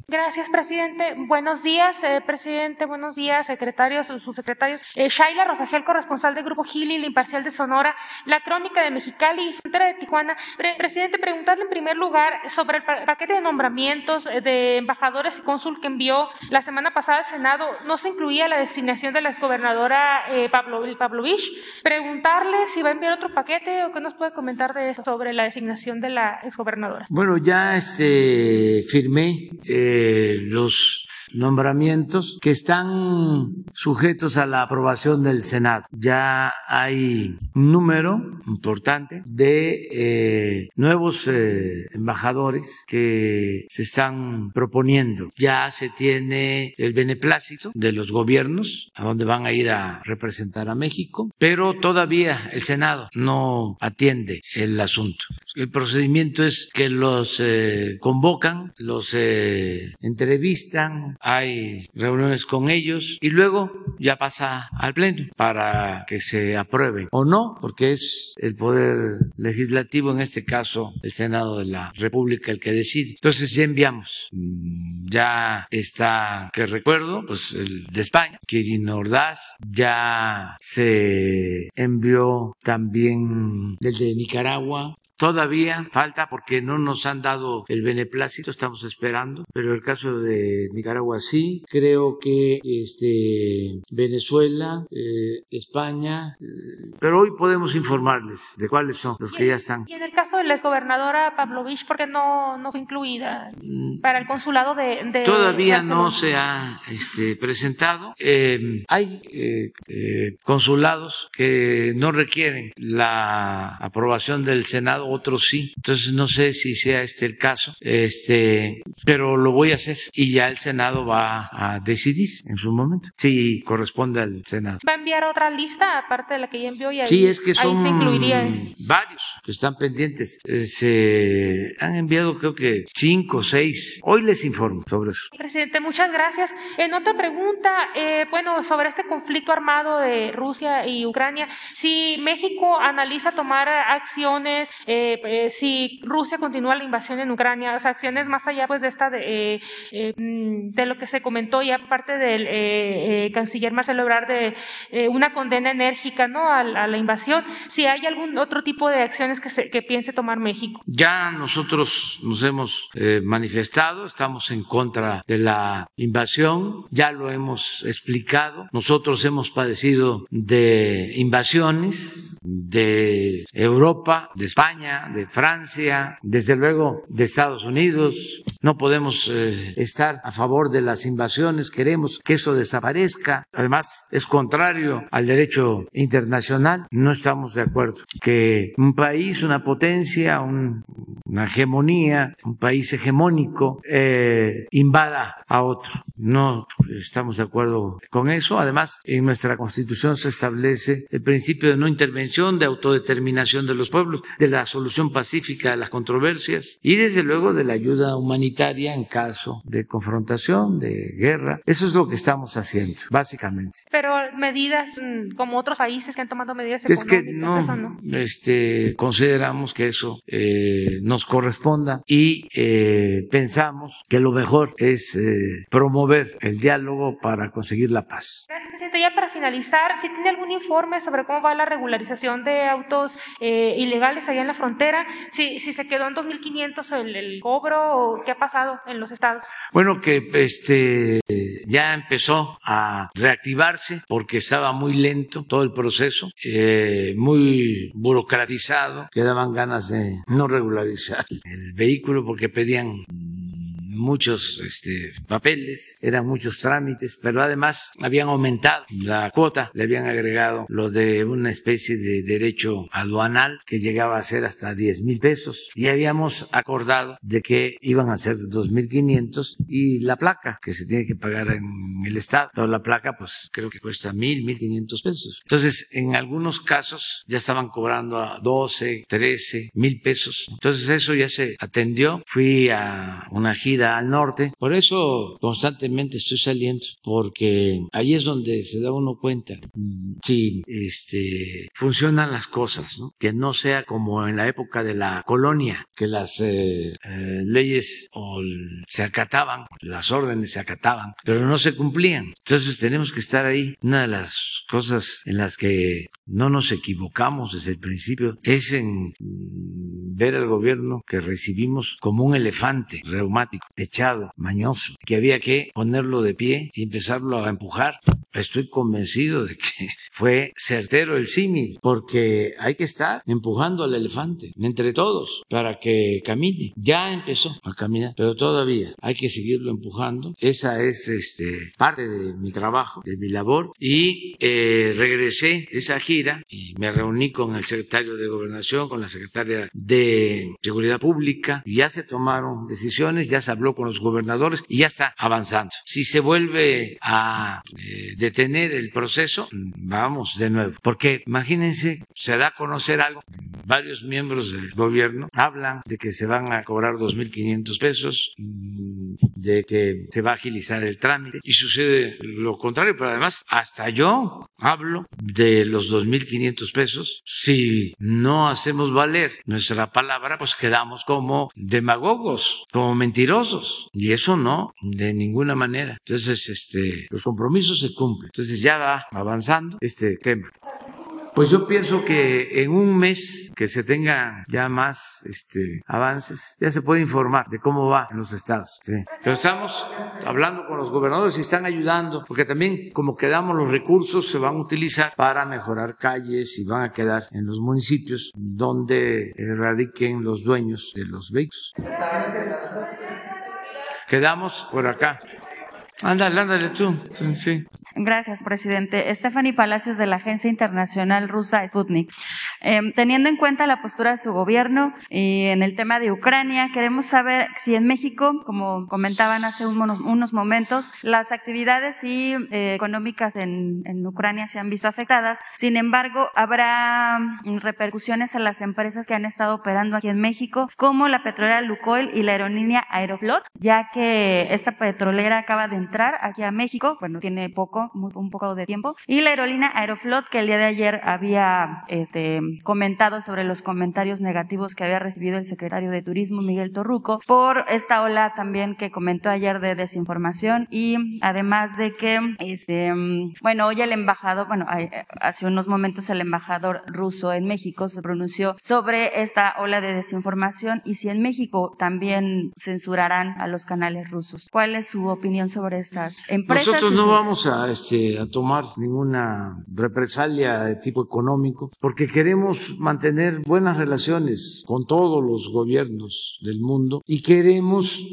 Gracias, presidente. Buenos días, eh, presidente. Buenos días, secretarios, subsecretarios. Eh, Shaila Rosagel, corresponsal del Grupo Gili, la Imparcial de Sonora, la De Mexicali y Frontera de Tijuana. Pre presidente, preguntarle en primer lugar sobre el pa paquete de nombramientos eh, de embajadores y cónsul que envió la semana pasada al Senado. No se incluía la designación de la exgobernadora eh, Pablo, Pavlovich. Preguntarle si va a enviar otro paquete o qué nos puede comentar de eso sobre la designación de la exgobernadora. Bueno, ya este, firmé eh, los nombramientos que están sujetos a la aprobación del Senado. Ya hay un número importante de eh, nuevos eh, embajadores que se están proponiendo. Ya se tiene el beneplácito de los gobiernos a donde van a ir a representar a México, pero todavía el Senado no atiende el asunto. El procedimiento es que los eh, convocan, los eh, hay reuniones con ellos y luego ya pasa al Pleno para que se aprueben. O no, porque es el Poder Legislativo, en este caso el Senado de la República, el que decide. Entonces ya enviamos, mm, ya está, que recuerdo, pues el de España, Kirin Ordaz, ya se envió también el de Nicaragua, Todavía falta porque no nos han dado el beneplácito, estamos esperando, pero el caso de Nicaragua sí. Creo que este, Venezuela, eh, España, eh, pero hoy podemos informarles de cuáles son los que ya están. Y en el caso de la exgobernadora Pavlovich, ¿por qué no, no fue incluida para el consulado de... de Todavía no se ha este, presentado. Eh, hay eh, consulados que no requieren la aprobación del Senado, otros sí. Entonces no sé si sea este el caso, este, pero lo voy a hacer y ya el Senado va a decidir en su momento si corresponde al Senado. ¿Va a enviar otra lista aparte de la que ya envió? Y ahí, Sí, es que ahí son se incluiría. varios que están pendientes. Se han enviado creo que cinco o seis. Hoy les informo sobre eso. Presidente, muchas gracias. En otra pregunta, eh, bueno, sobre este conflicto armado de Rusia y Ucrania, si México analiza tomar acciones, eh, eh, si Rusia continúa la invasión en Ucrania, o sea, acciones más allá pues de esta de, eh, eh, mm, de lo que se comentó ya parte del eh, eh, canciller Marcelo Ebrard de eh, una condena enérgica, ¿no? A, a la invasión. Si hay algún otro tipo de acciones que se, que piense tomar México. Ya nosotros nos hemos eh, manifestado, estamos en contra de la invasión, ya lo hemos explicado. Nosotros hemos padecido de invasiones de Europa, de España, de Francia, desde luego de Estados Unidos. No podemos eh, estar a favor de las invasiones, queremos que eso desaparezca. Además, es contrario al derecho internacional. No estamos de acuerdo que un país, una potencia, un- una hegemonía, un país hegemónico, eh, invada a otro. No estamos de acuerdo con eso. Además, en nuestra constitución se establece el principio de no intervención, de autodeterminación de los pueblos, de la solución pacífica de las controversias y desde luego de la ayuda humanitaria en caso de confrontación, de guerra. Eso es lo que estamos haciendo, básicamente. Pero medidas mm, como otros países que han tomado medidas Es que económicas, eso no, no. este, consideramos que eso eh, nos corresponda y eh, pensamos que lo mejor es eh, promover el diálogo para conseguir la paz. Gracias, presidente. Ya para finalizar, si tiene algún informe sobre cómo va la regularización de autos eh, ilegales allá en la frontera, si, si se quedó en 2.500 el, el cobro o qué ha pasado en los estados. Bueno, que este ya empezó a reactivarse porque estaba muy lento todo el proceso, eh, muy burocratizado, que daban ganas de no regularizar el vehículo porque pedían muchos este, papeles, eran muchos trámites, pero además habían aumentado la cuota, le habían agregado lo de una especie de derecho aduanal que llegaba a ser hasta 10 mil pesos y habíamos acordado de que iban a ser 2.500 y la placa que se tiene que pagar en el estado, pero la placa pues creo que cuesta mil, 1.500 pesos. Entonces en algunos casos ya estaban cobrando a 12, 13 mil pesos. Entonces eso ya se atendió. Fui a una gira al norte. Por eso constantemente estoy saliendo, porque ahí es donde se da uno cuenta mm, si este, funcionan las cosas, ¿no? que no sea como en la época de la colonia, que las eh, eh, leyes o se acataban, las órdenes se acataban, pero no se cumplían. Entonces tenemos que estar ahí. Una de las cosas en las que no nos equivocamos desde el principio es en mm, ver al gobierno que recibimos como un elefante reumático, echado, mañoso, que había que ponerlo de pie y empezarlo a empujar. Estoy convencido de que (laughs) fue certero el símil, porque hay que estar empujando al elefante entre todos para que camine. Ya empezó a caminar, pero todavía hay que seguirlo empujando. Esa es este, parte de mi trabajo, de mi labor. Y eh, regresé de esa gira y me reuní con el secretario de Gobernación, con la secretaria de Seguridad Pública. Ya se tomaron decisiones, ya se habló con los gobernadores y ya está avanzando. Si se vuelve a eh, detener el proceso, vamos de nuevo. Porque imagínense, se da a conocer algo. Varios miembros del gobierno hablan de que se van a cobrar 2.500 pesos, mm, de que se va a agilizar el trámite y sucede lo contrario. Pero además, hasta yo hablo de los 2.500 pesos. Si no hacemos valer nuestra palabra, pues quedamos como demagogos, como mentirosos. Y eso no, de ninguna manera. Entonces, este, los compromisos se cumplen. Entonces ya va avanzando este tema. Pues yo pienso que en un mes que se tengan ya más este, avances, ya se puede informar de cómo va en los estados. Sí. Pero estamos hablando con los gobernadores y están ayudando, porque también como quedamos los recursos se van a utilizar para mejorar calles y van a quedar en los municipios donde radiquen los dueños de los vehículos. Quedamos por acá. Ándale, ándale tú. Sí. Gracias, presidente. Stephanie Palacios de la Agencia Internacional Rusa Sputnik. Eh, teniendo en cuenta la postura de su gobierno y en el tema de Ucrania, queremos saber si en México, como comentaban hace unos, momentos, las actividades y, eh, económicas en, Ucrania se han visto afectadas. Sin embargo, habrá mm, repercusiones en las empresas que han estado operando aquí en México, como la petrolera Lukoil y la aerolínea Aeroflot, ya que esta petrolera acaba de entrar aquí a México, bueno, tiene poco un poco de tiempo. Y la aerolínea Aeroflot, que el día de ayer había este, comentado sobre los comentarios negativos que había recibido el secretario de Turismo, Miguel Torruco, por esta ola también que comentó ayer de desinformación y además de que, este, bueno, hoy el embajador, bueno, hace unos momentos el embajador ruso en México se pronunció sobre esta ola de desinformación y si en México también censurarán a los canales rusos. ¿Cuál es su opinión sobre estas empresas? Nosotros no vamos a este, a tomar ninguna represalia de tipo económico, porque queremos mantener buenas relaciones con todos los gobiernos del mundo y queremos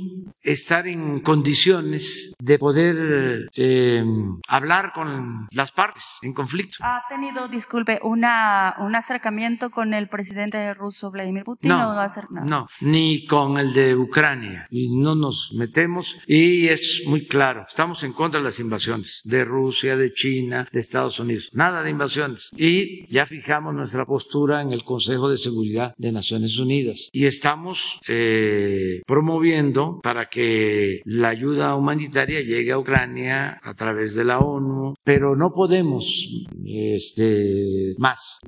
estar en condiciones de poder eh, hablar con las partes en conflicto. ¿Ha tenido, disculpe, una, un acercamiento con el presidente ruso Vladimir Putin? No, no, va a hacer nada? no, ni con el de Ucrania. Y no nos metemos y es muy claro, estamos en contra de las invasiones de Rusia, de China, de Estados Unidos. Nada de invasiones. Y ya fijamos nuestra postura en el Consejo de Seguridad de Naciones Unidas. Y estamos eh, promoviendo para que la ayuda humanitaria llegue a Ucrania a través de la ONU, pero no podemos este, más.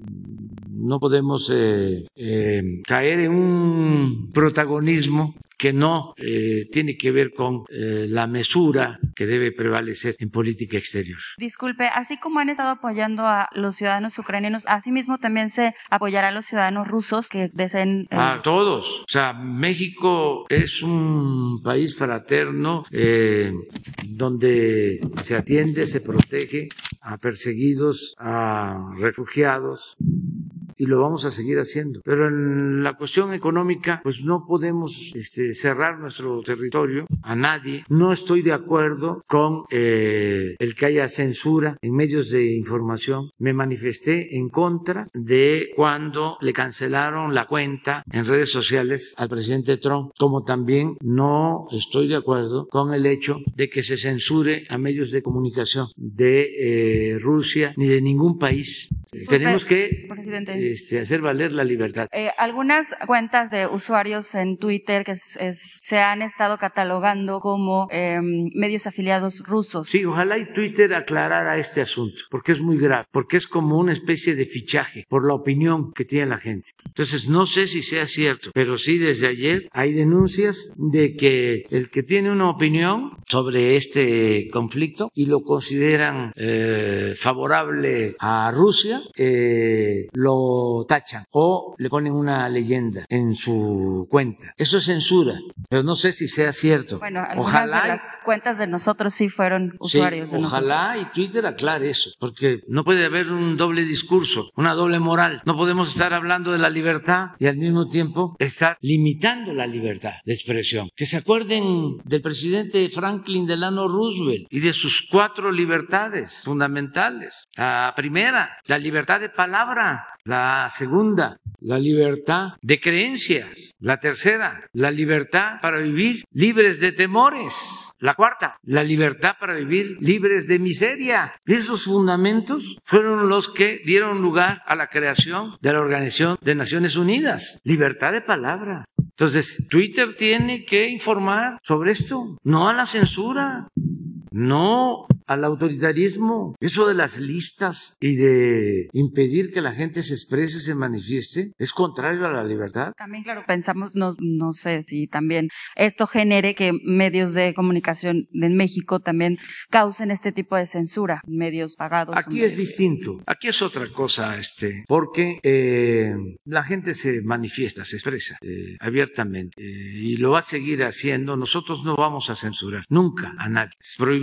No podemos eh, eh, caer en un protagonismo que no eh, tiene que ver con eh, la mesura que debe prevalecer en política exterior. Disculpe, así como han estado apoyando a los ciudadanos ucranianos, asimismo también se apoyará a los ciudadanos rusos que deseen. Eh... A todos. O sea, México es un país fraterno donde se atiende, se protege a perseguidos, a refugiados y lo vamos a seguir haciendo. Pero en la cuestión económica, pues no podemos este, cerrar nuestro territorio a nadie. No estoy de acuerdo con eh, el que haya censura en medios de información. Me manifesté en contra de cuando le cancelaron la cuenta en redes sociales al presidente Trump, como también no estoy de acuerdo con el hecho de que se censure a medios de comunicación de eh, Rusia ni de ningún país. Tenemos que este, hacer valer la libertad. Eh, algunas cuentas de usuarios en Twitter que es, es, se han estado catalogando como eh, medios afiliados rusos. Sí, ojalá y Twitter aclarara este asunto, porque es muy grave, porque es como una especie de fichaje por la opinión que tiene la gente. Entonces, no sé si sea cierto, pero sí desde ayer hay denuncias de que el que tiene una opinión sobre este conflicto y lo consideran eh, favorable a Rusia, eh, lo tachan o le ponen una leyenda en su cuenta. Eso es censura, pero no sé si sea cierto. Bueno, ojalá de las cuentas de nosotros sí fueron usuarios sí, de Ojalá nosotros. y Twitter aclare eso, porque no puede haber un doble discurso, una doble moral. No podemos estar hablando de la libertad y al mismo tiempo estar limitando la libertad de expresión. Que se acuerden del presidente Franklin Delano Roosevelt y de sus cuatro libertades fundamentales. La primera, la libertad de palabra. La segunda, la libertad de creencias. La tercera, la libertad para vivir libres de temores. La cuarta, la libertad para vivir libres de miseria. Esos fundamentos fueron los que dieron lugar a la creación de la Organización de Naciones Unidas. Libertad de palabra. Entonces, Twitter tiene que informar sobre esto, no a la censura, no al autoritarismo. Eso de las listas y de impedir que la gente se exprese, se manifieste, es contrario a la libertad. También, claro, pensamos, no, no sé si también esto genere que medios de comunicación en México también causen este tipo de censura, medios pagados. Aquí es distinto, aquí es otra cosa, este, porque eh, la gente se manifiesta, se expresa eh, abiertamente eh, y lo va a seguir haciendo. Nosotros no vamos a censurar nunca a nadie. Es prohibido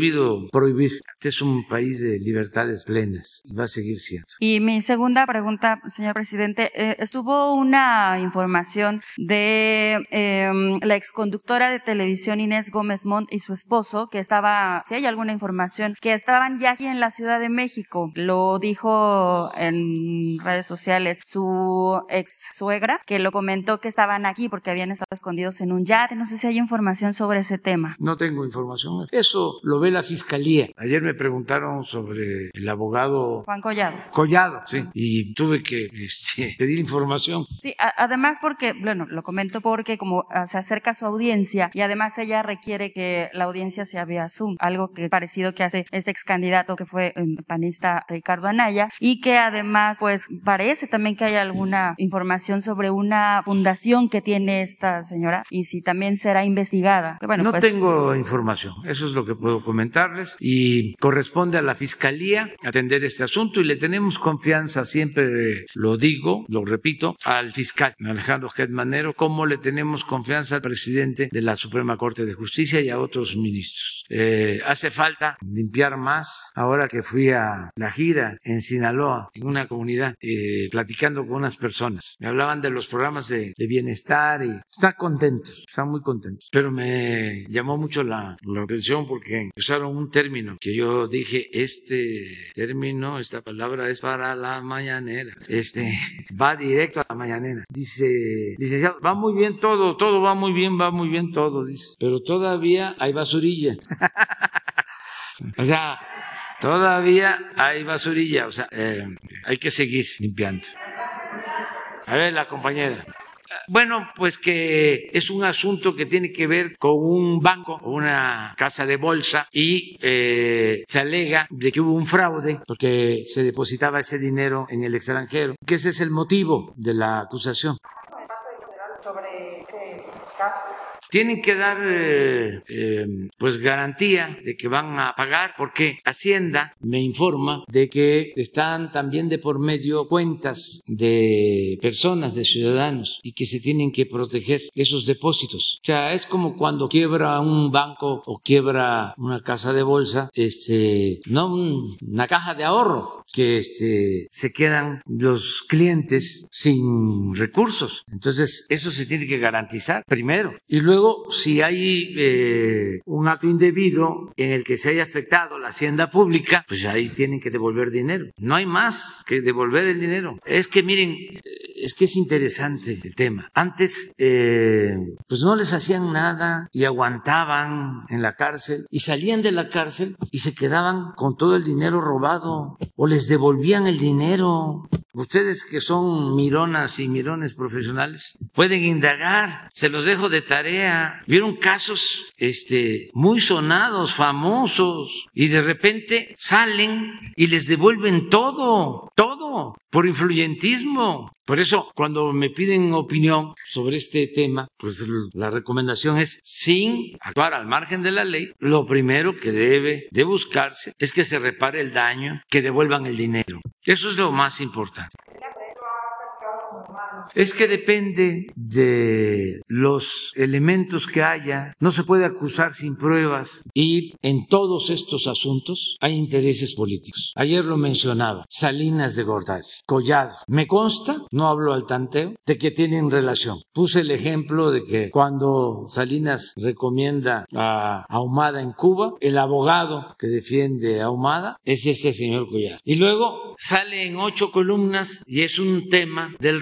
prohibir. Este es un país de libertades plenas y va a seguir siendo. Y mi segunda pregunta, señor presidente, estuvo una información de em, la exconductora de televisión Inés Gómez Montt y su esposo que estaba, si hay alguna información, que estaban ya aquí en la Ciudad de México. Lo dijo en redes sociales su ex suegra, que lo comentó que estaban aquí porque habían estado escondidos en un yate. No sé si hay información sobre ese tema. No tengo información. Eso lo ve la fiscalía. Ayer me preguntaron sobre el abogado Juan Collado. Collado, sí. Y tuve que este, (laughs) pedir información. Sí, además porque, bueno, lo comento porque como ah, se acerca a su audiencia y además ella requiere que la audiencia sea vía Zoom, algo que parecido que hace este ex candidato que fue el eh, panista Ricardo Anaya y que además pues parece también que hay alguna información sobre una fundación que tiene esta señora y si también será investigada. Bueno, no pues, tengo información, eso es lo que puedo comentarles y corresponde a la fiscalía atender este asunto y le tenemos confianza, siempre lo digo, lo repito, al fiscal Alejandro Gedmanero, como le tenemos confianza al presidente de la Suprema Corte de Justicia y a otros ministros. Eh, hace falta limpiar más. Ahora que fui a la gira en Sinaloa, en una comunidad, eh, platicando con unas personas, me hablaban de los programas de, bienestar y están contentos, están muy contentos. Pero me llamó mucho la, la atención porque usaron un término que yo dije, este término, esta palabra es para la mañanera. Este va directo a la mañanera. Dice, licenciado, va muy bien todo, todo va muy bien, va muy bien todo, dice. Pero todavía hay basurilla. (laughs) o sea, todavía hay basurilla, o sea, eh, hay que seguir limpiando. A ver, la compañera. Bueno, pues que es un asunto que tiene que ver con un banco, una casa de bolsa y eh, se alega de que hubo un fraude porque se depositaba ese dinero en el extranjero, que ese es el motivo de la acusación. Sobre este caso tienen que dar eh, eh, pues garantía de que van a pagar porque Hacienda me informa de que están también de por medio cuentas de personas, de ciudadanos y que se tienen que proteger esos depósitos. O sea, es como cuando quiebra un banco o quiebra una casa de bolsa, este, no una caja de ahorro, que este, se quedan los clientes sin recursos. Entonces, eso se tiene que garantizar primero. Y luego Si hay eh, un acto indebido en el que se haya afectado la hacienda pública, pues ahí tienen que devolver dinero. No hay más que devolver el dinero. Es que miren, es que es interesante el tema. Antes, eh, pues no les hacían nada y aguantaban en la cárcel y salían de la cárcel y se quedaban con todo el dinero robado o les devolvían el dinero. Ustedes que son mironas y mirones profesionales pueden indagar, se los dejo de tarea. Vieron casos este muy sonados, famosos y de repente salen y les devuelven todo, todo por influyentismo. Por eso, cuando me piden opinión sobre este tema, pues la recomendación es, sin actuar al margen de la ley, lo primero que debe de buscarse es que se repare el daño, que devuelvan el dinero. Eso es lo más importante. Es que depende de los elementos que haya. No se puede acusar sin pruebas. Y en todos estos asuntos hay intereses políticos. Ayer lo mencionaba. Salinas de Gortari, Collado. Me consta, no hablo al tanteo, de que tienen relación. Puse el ejemplo de que cuando Salinas recomienda a Ahumada en Cuba, el abogado que defiende a Ahumada es este señor Collado. Y luego sale en ocho columnas y es un tema del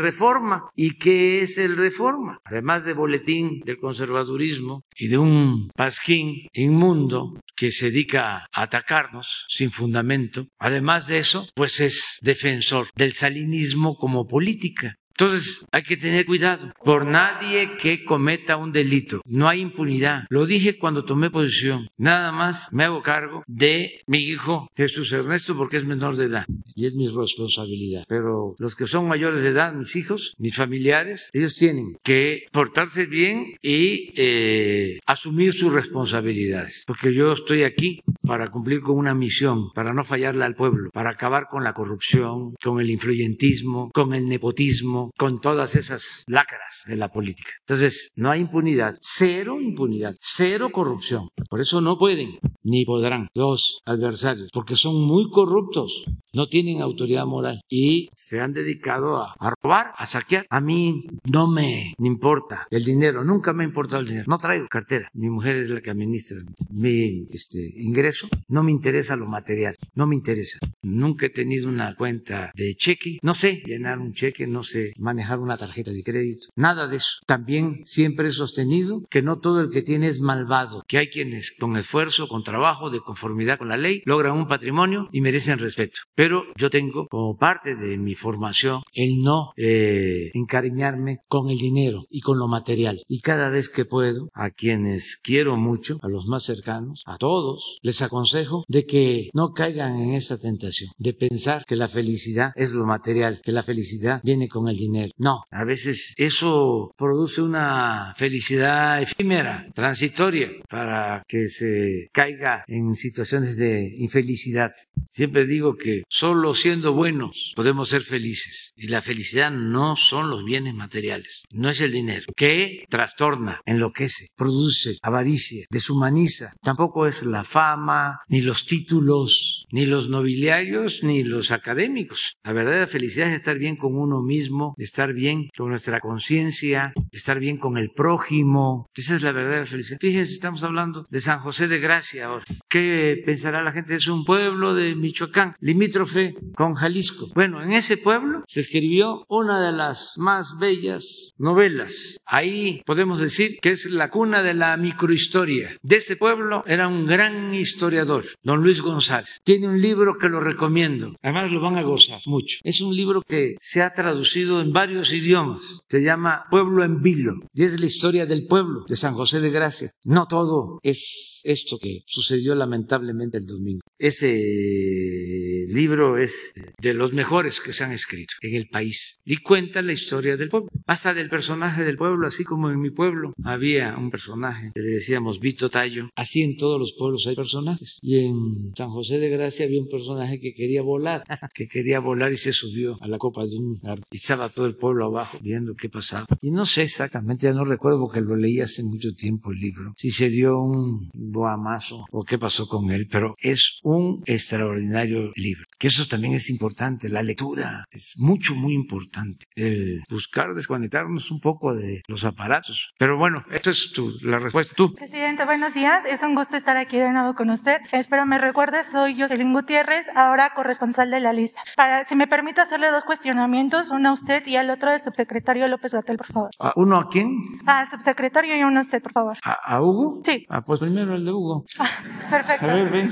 ¿Y qué es el reforma? Además de boletín del conservadurismo y de un pasquín inmundo que se dedica a atacarnos sin fundamento, además de eso, pues es defensor del salinismo como política Entonces hay que tener cuidado por nadie que cometa un delito. No hay impunidad. Lo dije cuando tomé posición. Nada más me hago cargo de mi hijo Jesús Ernesto porque es menor de edad y es mi responsabilidad. Pero los que son mayores de edad, mis hijos, mis familiares, ellos tienen que portarse bien y eh, asumir sus responsabilidades. Porque yo estoy aquí para cumplir con una misión, para no fallarle al pueblo, para acabar con la corrupción, con el influyentismo, con el nepotismo, con todas esas lacras de la política. Entonces, no hay impunidad, cero impunidad, cero corrupción. Por eso no pueden ni podrán los adversarios, porque son muy corruptos, no tienen autoridad moral y se han dedicado a, robar, a saquear. A mí no me importa el dinero, nunca me ha importado el dinero. No traigo cartera, mi mujer es la que administra mi este, ingreso, no me interesa lo material, no me interesa. Nunca he tenido una cuenta de cheque, no sé llenar un cheque, no sé manejar una tarjeta de crédito, nada de eso. También siempre he sostenido que no todo el que tiene es malvado, que hay quienes con esfuerzo, con trabajo, de conformidad con la ley, logran un patrimonio y merecen respeto. Pero yo tengo como parte de mi formación el no eh, encariñarme con el dinero y con lo material. Y cada vez que puedo, a quienes quiero mucho, a los más cercanos, a todos, les aconsejo de que no caigan en esa tentación de pensar que la felicidad es lo material, que la felicidad viene con el dinero. No, a veces eso produce una felicidad efímera, transitoria, para que se caiga en situaciones de infelicidad. Siempre digo que solo siendo buenos podemos ser felices. Y la felicidad no son los bienes materiales, no es el dinero, que trastorna, enloquece, produce avaricia, deshumaniza. Tampoco es la fama, ni los títulos, ni los nobiliarios, ni los académicos. La verdadera felicidad es estar bien con uno mismo, estar bien con nuestra conciencia, estar bien con el prójimo. Esa es la verdadera felicidad. Fíjense, estamos hablando de San José de Gracia ahora. ¿Qué pensará la gente? Es un pueblo de Michoacán, limítrofe con Jalisco. Bueno, en ese pueblo se escribió una de las más bellas novelas. Ahí podemos decir que es la cuna de la microhistoria. De ese pueblo era un gran historiador, don Luis González. Tiene un libro que lo recomiendo. Además lo van a gozar mucho. Es un libro que se ha traducido en varios idiomas. Se llama Pueblo en Vilo. Y es la historia del pueblo de San José de Gracia. No todo es esto que sucedió lamentablemente el domingo. Ese libro es de los mejores que se han escrito en el país. Y cuenta la historia del pueblo, hasta del personaje del pueblo, así como en mi pueblo. Había un personaje le decíamos Vito Tallo, así en todos los pueblos hay personajes. Y en San José de Gracia había un personaje que quería volar, (laughs) que quería volar y se subió a la copa de un árbol. Y estaba todo el pueblo abajo viendo qué pasaba y no sé exactamente, ya no recuerdo porque lo leí hace mucho tiempo el libro, si se dio un guamazo o qué pasó con él, pero es un extraordinario libro, que eso también es importante, la lectura es mucho, muy importante, el buscar desconectarnos un poco de los aparatos. Pero bueno, esta es tu, la respuesta. Tú. Presidente, buenos días, es un gusto estar aquí de nuevo con usted. Espero me recuerde, soy Jocelyn Gutiérrez, ahora corresponsal de la lista. Para, si me permite hacerle dos cuestionamientos, uno a usted y al otro al subsecretario López Gatel, por favor. ¿A ¿Uno a quién? Al subsecretario y uno a usted, por favor. ¿A, a Hugo? Sí. Ah, pues primero el de Hugo. Ah, perfecto. A ver, ven.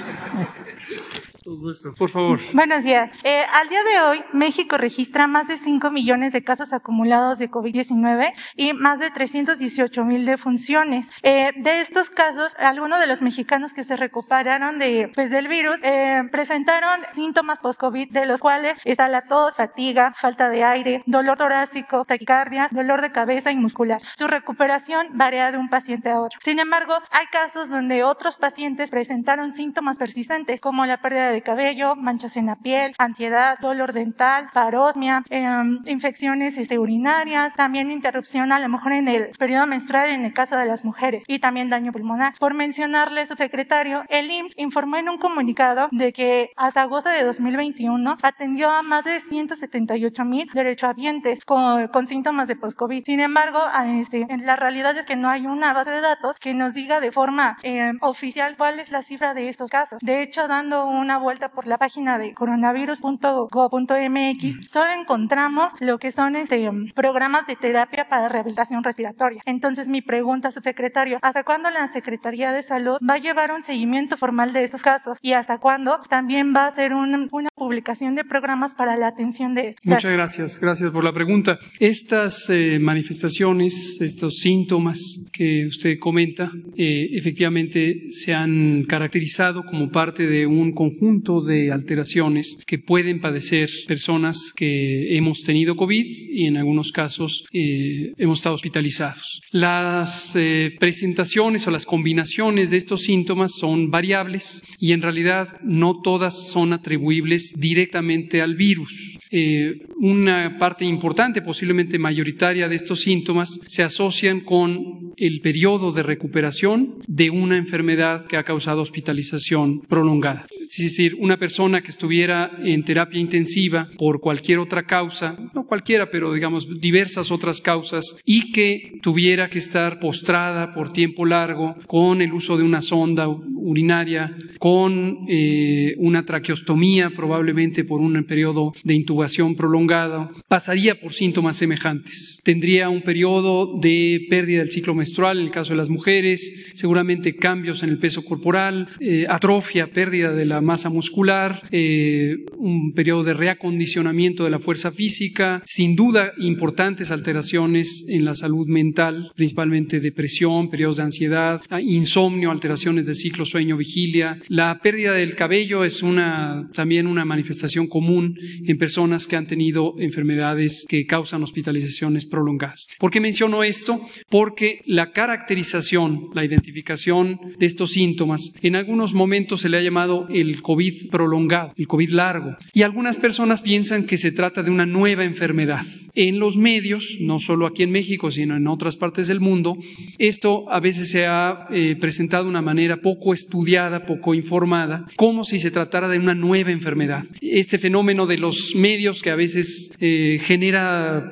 Por favor. Buenos días. Eh, al día de hoy, México registra más de 5 millones de casos acumulados de COVID-19 y más de 318 mil defunciones. Eh, de estos casos, algunos de los mexicanos que se recuperaron de, pues, del virus eh, presentaron síntomas post-COVID, de los cuales está la tos, fatiga, falta de aire, dolor torácico, taquicardia, dolor de cabeza y muscular. Su recuperación varía de un paciente a otro. Sin embargo, hay casos donde otros pacientes presentaron síntomas persistentes, como la pérdida de cabello, manchas en la piel, ansiedad, dolor dental, parosmia, em, infecciones este, urinarias, también interrupción a lo mejor en el periodo menstrual en el caso de las mujeres y también daño pulmonar. Por mencionarle, subsecretario, el IMSS informó en un comunicado de que hasta agosto de 2021 atendió a más de 178 mil derechohabientes con, con síntomas de post-COVID. Sin embargo, este, la realidad es que no hay una base de datos que nos diga de forma eh, oficial cuál es la cifra de estos casos. De hecho, dando una vuelta por la página de coronavirus.gov.mx, solo encontramos lo que son este, programas de terapia para rehabilitación respiratoria. Entonces, mi pregunta, subsecretario, ¿hasta cuándo la Secretaría de Salud va a llevar un seguimiento formal de estos casos? ¿Y hasta cuándo también va a hacer una publicación de programas para la atención de estos? Muchas gracias. Gracias por la pregunta. Estas eh, manifestaciones, estos síntomas que usted comenta, eh, efectivamente se han caracterizado como parte de un conjunto de alteraciones que pueden padecer personas que hemos tenido COVID y en algunos casos eh, hemos estado hospitalizados. Las eh, presentaciones o las combinaciones de estos síntomas son variables y en realidad no todas son atribuibles directamente al virus. Eh, una parte importante, posiblemente mayoritaria de estos síntomas se asocian con el periodo de recuperación de una enfermedad que ha causado hospitalización prolongada. Es decir, una persona que estuviera en terapia intensiva por cualquier otra causa, no cualquiera, pero digamos diversas otras causas, y que tuviera que estar postrada por tiempo largo con el uso de una sonda urinaria, con eh, una traqueostomía, probablemente por un periodo de intubación prolongado, pasaría por síntomas semejantes. Tendría un periodo de pérdida del ciclo menstrual en el caso de las mujeres, seguramente cambios en el peso corporal, eh, atrofia, pérdida de la masa muscular, eh, un periodo de reacondicionamiento de la fuerza física, sin duda importantes alteraciones en la salud mental, principalmente depresión, periodos de ansiedad, insomnio, alteraciones de ciclo sueño-vigilia. La pérdida del cabello es una, también una manifestación común en personas que han tenido enfermedades que causan hospitalizaciones prolongadas. ¿Por qué menciono esto? Porque la caracterización, la identificación de estos síntomas, en algunos momentos se le ha llamado el COVID prolongado, el COVID largo, y algunas personas piensan que se trata de una nueva enfermedad. En los medios, no solo aquí en México, sino en otras partes del mundo, esto a veces se ha eh, presentado de una manera poco estudiada, poco informada, como si se tratara de una nueva enfermedad. Este fenómeno de los medios que a veces eh, genera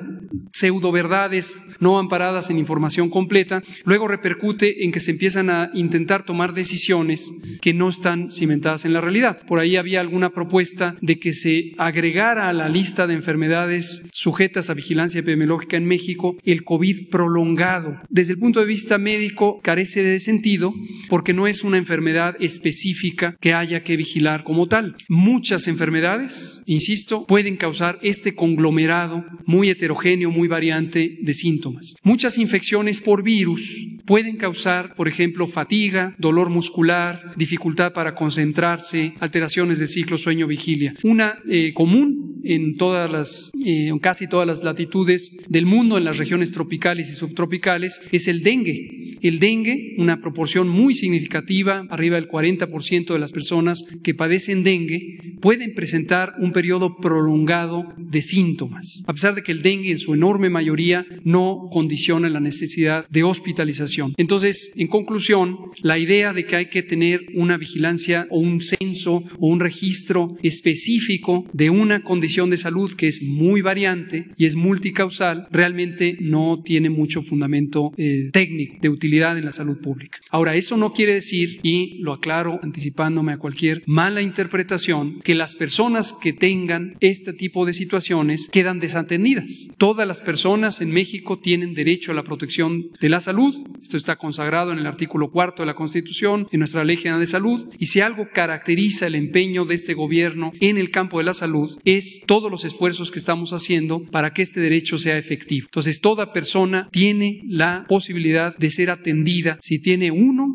pseudo verdades no amparadas en información completa, luego repercute en que se empiezan a intentar tomar decisiones que no están cimentadas en la realidad. Por ahí había alguna propuesta de que se agregara a la lista de enfermedades sujetas a vigilancia epidemiológica en México el COVID prolongado. Desde el punto de vista médico carece de sentido porque no es una enfermedad específica que haya que vigilar como tal. Muchas enfermedades, insisto, pueden causar este conglomerado muy heterogéneo, muy variante de síntomas. Muchas infecciones por virus pueden causar, por ejemplo, fatiga, dolor muscular, dificultad para concentrarse, alteraciones de ciclo sueño-vigilia. Una eh, común en todas las, eh, en casi todas las latitudes del mundo, en las regiones tropicales y subtropicales, es el dengue. El dengue, una proporción muy significativa, arriba del 40% de las personas que padecen dengue, pueden presentar un periodo prolongado de síntomas, a pesar de que el dengue en su enorme mayoría no condiciona la necesidad de hospitalización. Entonces, en conclusión, la idea de que hay que tener una vigilancia o un o un registro específico de una condición de salud que es muy variante y es multicausal, realmente no tiene mucho fundamento eh, técnico de utilidad en la salud pública. Ahora, eso no quiere decir, y lo aclaro anticipándome a cualquier mala interpretación, que las personas que tengan este tipo de situaciones quedan desatendidas. Todas las personas en México tienen derecho a la protección de la salud. Esto está consagrado en el artículo cuarto de la Constitución, en nuestra Ley General de Salud. Y si algo caracteriza el empeño de este gobierno en el campo de la salud, es todos los esfuerzos que estamos haciendo para que este derecho sea efectivo. Entonces, toda persona tiene la posibilidad de ser atendida si tiene uno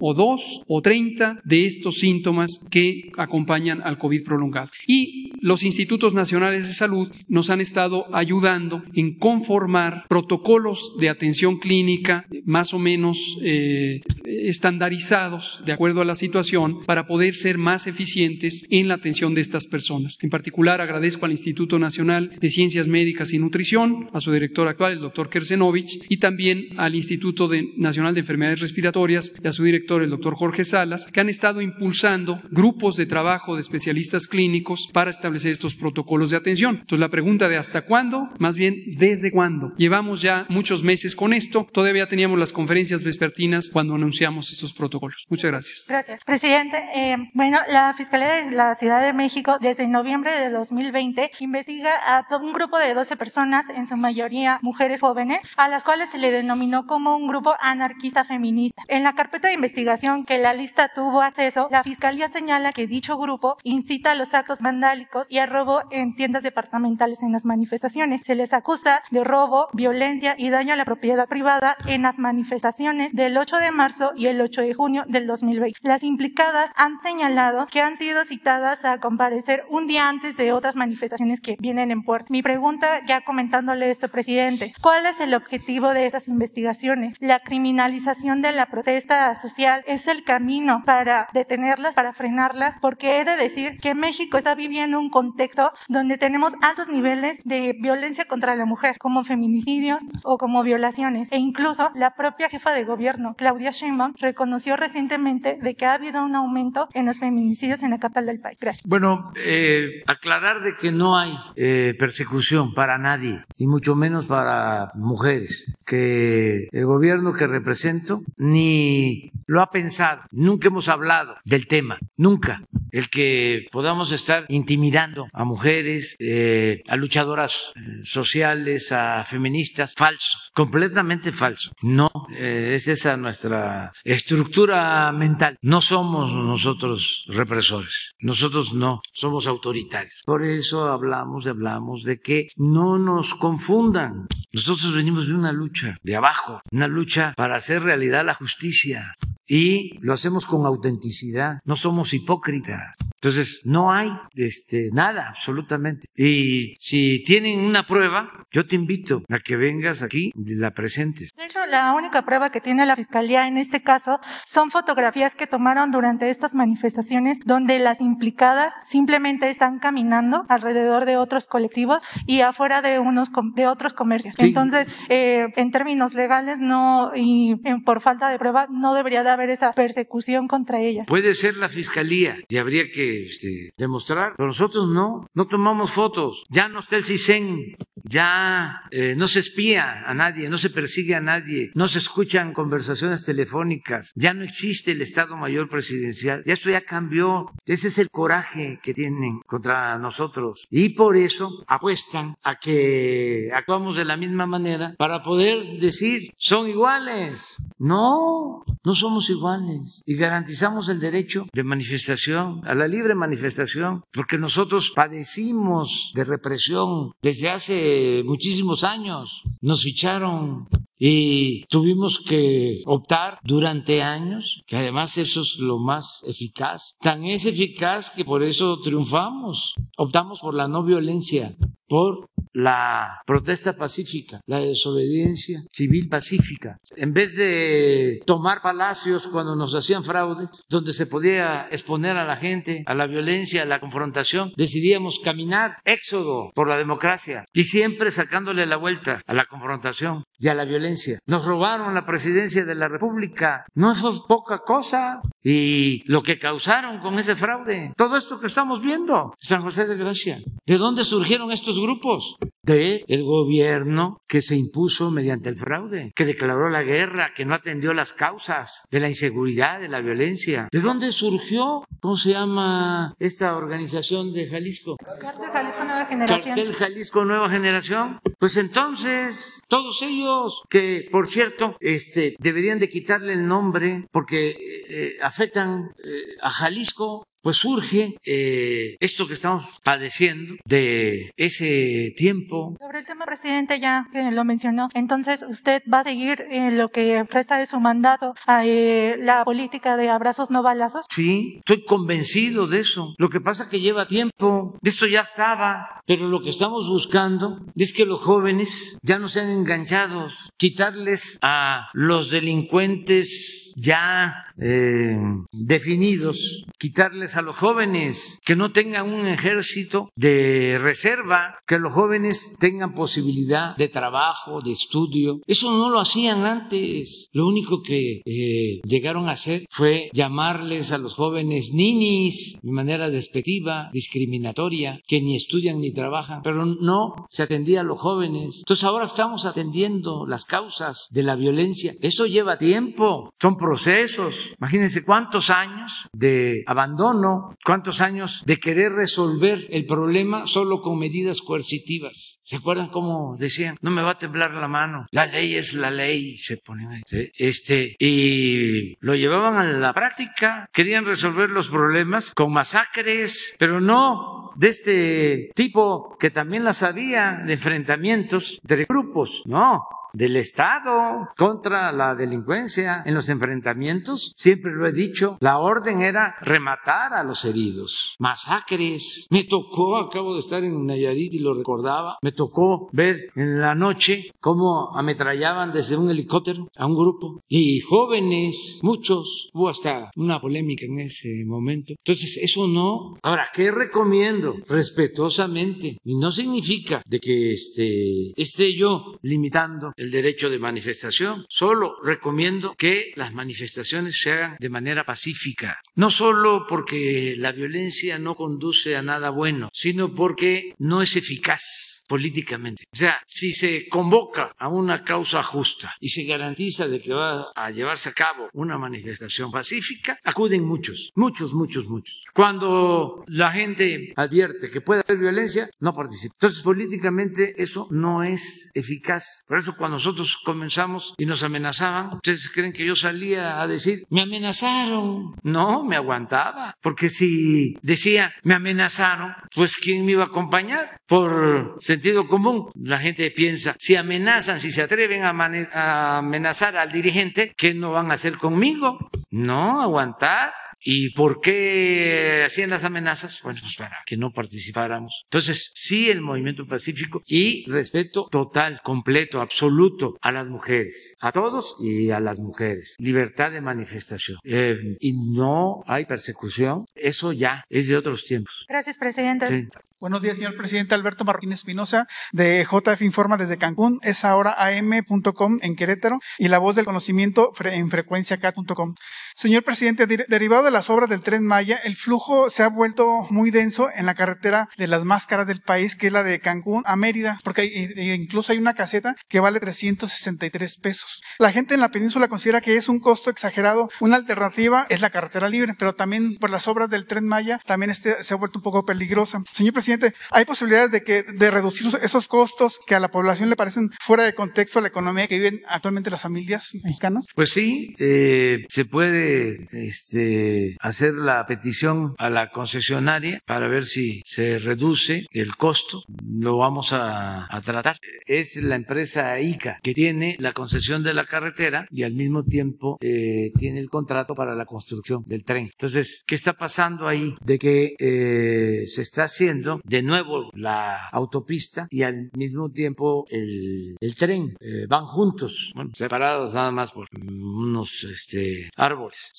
o dos o treinta de estos síntomas que acompañan al COVID prolongado. Y los institutos nacionales de salud nos han estado ayudando en conformar protocolos de atención clínica más o menos eh, estandarizados de acuerdo a la situación para poder ser más eficientes en la atención de estas personas. En particular, agradezco al Instituto Nacional de Ciencias Médicas y Nutrición, a su director actual, el doctor Kersenovich, y también al Instituto Nacional de Enfermedades Respiratorias y a su director, el doctor Jorge Salas, que han estado impulsando grupos de trabajo de especialistas clínicos para establecer estos protocolos de atención. Entonces, la pregunta de hasta cuándo, más bien desde cuándo. Llevamos ya muchos meses con esto, todavía teníamos las conferencias vespertinas cuando anunciamos estos protocolos. Muchas gracias. Gracias. Presidente, eh, bueno, la Fiscalía de la Ciudad de México desde noviembre de 2020 investiga a todo un grupo de 12 personas, en su mayoría mujeres jóvenes, a las cuales se le denominó como un grupo anarquista feminista. En la carpeta de investigación que la lista tuvo acceso, la Fiscalía señala que dicho grupo incita a los actos vandálicos y a robo en tiendas departamentales en las manifestaciones. Se les acusa de robo, violencia y daño a la propiedad privada en las manifestaciones del 8 de marzo y el 8 de junio del 2020. Las implicadas han señalado que han sido citadas a comparecer un día antes de otras manifestaciones que vienen en puerto. Mi pregunta, ya comentándole esto, presidente, ¿cuál es el objetivo de estas investigaciones? La criminalización de la protesta social es el camino para detenerlas, para frenarlas, porque he de decir que México está viviendo un contexto donde tenemos altos niveles de violencia contra la mujer, como feminicidios o como violaciones. E incluso la propia jefa de gobierno, Claudia Sheinbaum, reconoció recientemente de que ha habido un aumento en los feminicidios en la capital del país. Gracias. Bueno, eh, aclarar de que no hay eh, persecución para nadie, y mucho menos para mujeres, que el gobierno que represento ni lo ha pensado, nunca hemos hablado del tema, nunca. El que podamos estar intimidando a mujeres, eh, a luchadoras eh, sociales, a feministas, falso, completamente falso. No, eh, es esa nuestra estructura mental. No somos nosotros represores, nosotros no, somos autoritarios. Por eso hablamos, hablamos de que no nos confundan. Nosotros venimos de una lucha de abajo, una lucha para hacer realidad la justicia y lo hacemos con autenticidad, no somos hipócritas. Entonces, no hay este, nada, absolutamente. Y si tienen una prueba, yo te invito a que vengas aquí y la presentes. De hecho, la única prueba que tiene la Fiscalía en este caso son fotografías que tomaron durante estas manifestaciones donde las implicadas simplemente están caminando alrededor de otros colectivos y afuera de unos de otros comercios. Sí. Entonces, eh, en términos legales, no, y eh, por falta de prueba, no debería de haber esa persecución contra ellas. Puede ser la fiscalía y habría que este, demostrar, pero nosotros no, no tomamos fotos. Ya no está el CISEN, ya eh, no se espía a nadie, no se persigue a nadie, no se escuchan conversaciones telefónicas, ya no existe el Estado Mayor Presidencial, ya esto ya cambió. Ese es el coraje que tienen contra nosotros y por eso apuestan a que actuamos de la misma manera para poder decir son iguales. No, no somos iguales y garantizamos el derecho de manifestación, a la libre manifestación, porque nosotros padecimos de represión desde hace muchísimos años. Nos ficharon y tuvimos que optar durante años, que además eso es lo más eficaz. Tan es eficaz que por eso triunfamos. Optamos por la no violencia, por la protesta pacífica, la desobediencia civil pacífica. En vez de tomar palacios cuando nos hacían fraudes, donde se podía exponer a la gente a la violencia, a la confrontación, decidíamos caminar éxodo por la democracia y siempre sacándole la vuelta a la confrontación y a la violencia. Nos robaron la presidencia de la República. No fue poca cosa. Y lo que causaron con ese fraude, todo esto que estamos viendo, San José de Gracia, ¿de dónde surgieron estos grupos? De el gobierno que se impuso mediante el fraude, que declaró la guerra, que no atendió las causas de la inseguridad, de la violencia. ¿De dónde surgió? ¿Cómo se llama esta organización de Jalisco? Cartel Jalisco Nueva Generación. Cartel Jalisco Nueva Generación. Pues entonces, todos ellos, que por cierto, este, deberían de quitarle el nombre porque eh, afectan eh, a Jalisco, pues surge eh, esto que estamos padeciendo de ese tiempo. Sobre el tema, presidente, ya que lo mencionó, entonces usted va a seguir en lo que resta de su mandato, a, eh, la política de abrazos no balazos. Sí, estoy convencido de eso. Lo que pasa que lleva tiempo, esto ya estaba, pero lo que estamos buscando es que los jóvenes ya no sean enganchados, quitarles a los delincuentes ya eh, definidos, quitarles a los jóvenes, que no tengan un ejército de reserva, que los jóvenes tengan posibilidad de trabajo, de estudio. Eso no lo hacían antes. Lo único que eh, llegaron a hacer fue llamarles a los jóvenes ninis de manera despectiva, discriminatoria, que ni estudian ni trabajan, pero no se atendía a los jóvenes. Entonces ahora estamos atendiendo las causas de la violencia. Eso lleva tiempo, son procesos. Imagínense cuántos años de abandono, cuántos años de querer resolver el problema solo con medidas coercitivas. ¿Se acuerdan cómo decían? No me va a temblar la mano. La ley es la ley. Se ponen ahí. Este, y lo llevaban a la práctica. Querían resolver los problemas con masacres, pero no de este tipo que también las había de enfrentamientos entre grupos. No, del Estado contra la delincuencia en los enfrentamientos. Siempre lo he dicho, la orden era rematar a los heridos, masacres. Me tocó, acabo de estar en Nayarit y lo recordaba, me tocó ver en la noche cómo ametrallaban desde un helicóptero a un grupo y jóvenes, muchos, hubo hasta una polémica en ese momento. Entonces, eso no. Ahora, ¿qué recomiendo? Respetuosamente. Y no significa de que este, esté yo limitando el derecho de manifestación. Solo recomiendo que las manifestaciones se hagan de manera pacífica. No solo porque la violencia no conduce a nada bueno, sino porque no es eficaz políticamente. O sea, si se convoca a una causa justa y se garantiza de que va a llevarse a cabo una manifestación pacífica, acuden muchos, muchos, muchos, muchos. Cuando la gente advierte que puede haber violencia, no participa. Entonces, políticamente eso no es eficaz. Por eso cuando nosotros comenzamos y nos amenazaban, ustedes creen que yo salía a decir, me amenazaron. No, me aguantaba. Porque si decía, me amenazaron, pues ¿quién me iba a acompañar? Por sentido común, la gente piensa, si amenazan, si se atreven a, a amenazar al dirigente, ¿qué no van a hacer conmigo? No, aguantar. ¿Y por qué hacían las amenazas? Bueno, pues para que no participáramos. Entonces, sí, el movimiento pacífico y respeto total, completo, absoluto a las mujeres, a todos y a las mujeres. Libertad de manifestación. Eh, y no hay persecución. Eso ya es de otros tiempos. Gracias, presidente. Sí. Buenos días, señor presidente Alberto Marroquín Espinosa, de JF Informa desde Cancún. Es ahora am.com en Querétaro y la voz del conocimiento en frecuenciacat.com. Señor presidente, derivado de las obras del Tren Maya, el flujo se ha vuelto muy denso en la carretera de las más caras del país, que es la de Cancún a Mérida, porque hay, incluso hay una caseta que vale 363 pesos. La gente en la península considera que es un costo exagerado. Una alternativa es la carretera libre, pero también por las obras del Tren Maya también este se ha vuelto un poco peligrosa. Señor presidente, ¿hay posibilidades de que de reducir esos costos que a la población le parecen fuera de contexto la economía que viven actualmente las familias mexicanas? Pues sí, eh, se puede este, hacer la petición a la concesionaria para ver si se reduce el costo. Lo vamos a, tratar. Es la empresa ICA que tiene la concesión de la carretera y al mismo tiempo eh, tiene el contrato para la construcción del tren. Entonces, ¿qué está pasando ahí? De que eh, se está haciendo de nuevo la autopista y al mismo tiempo el, tren. Eh, van juntos, bueno, separados nada más por unos este, árboles.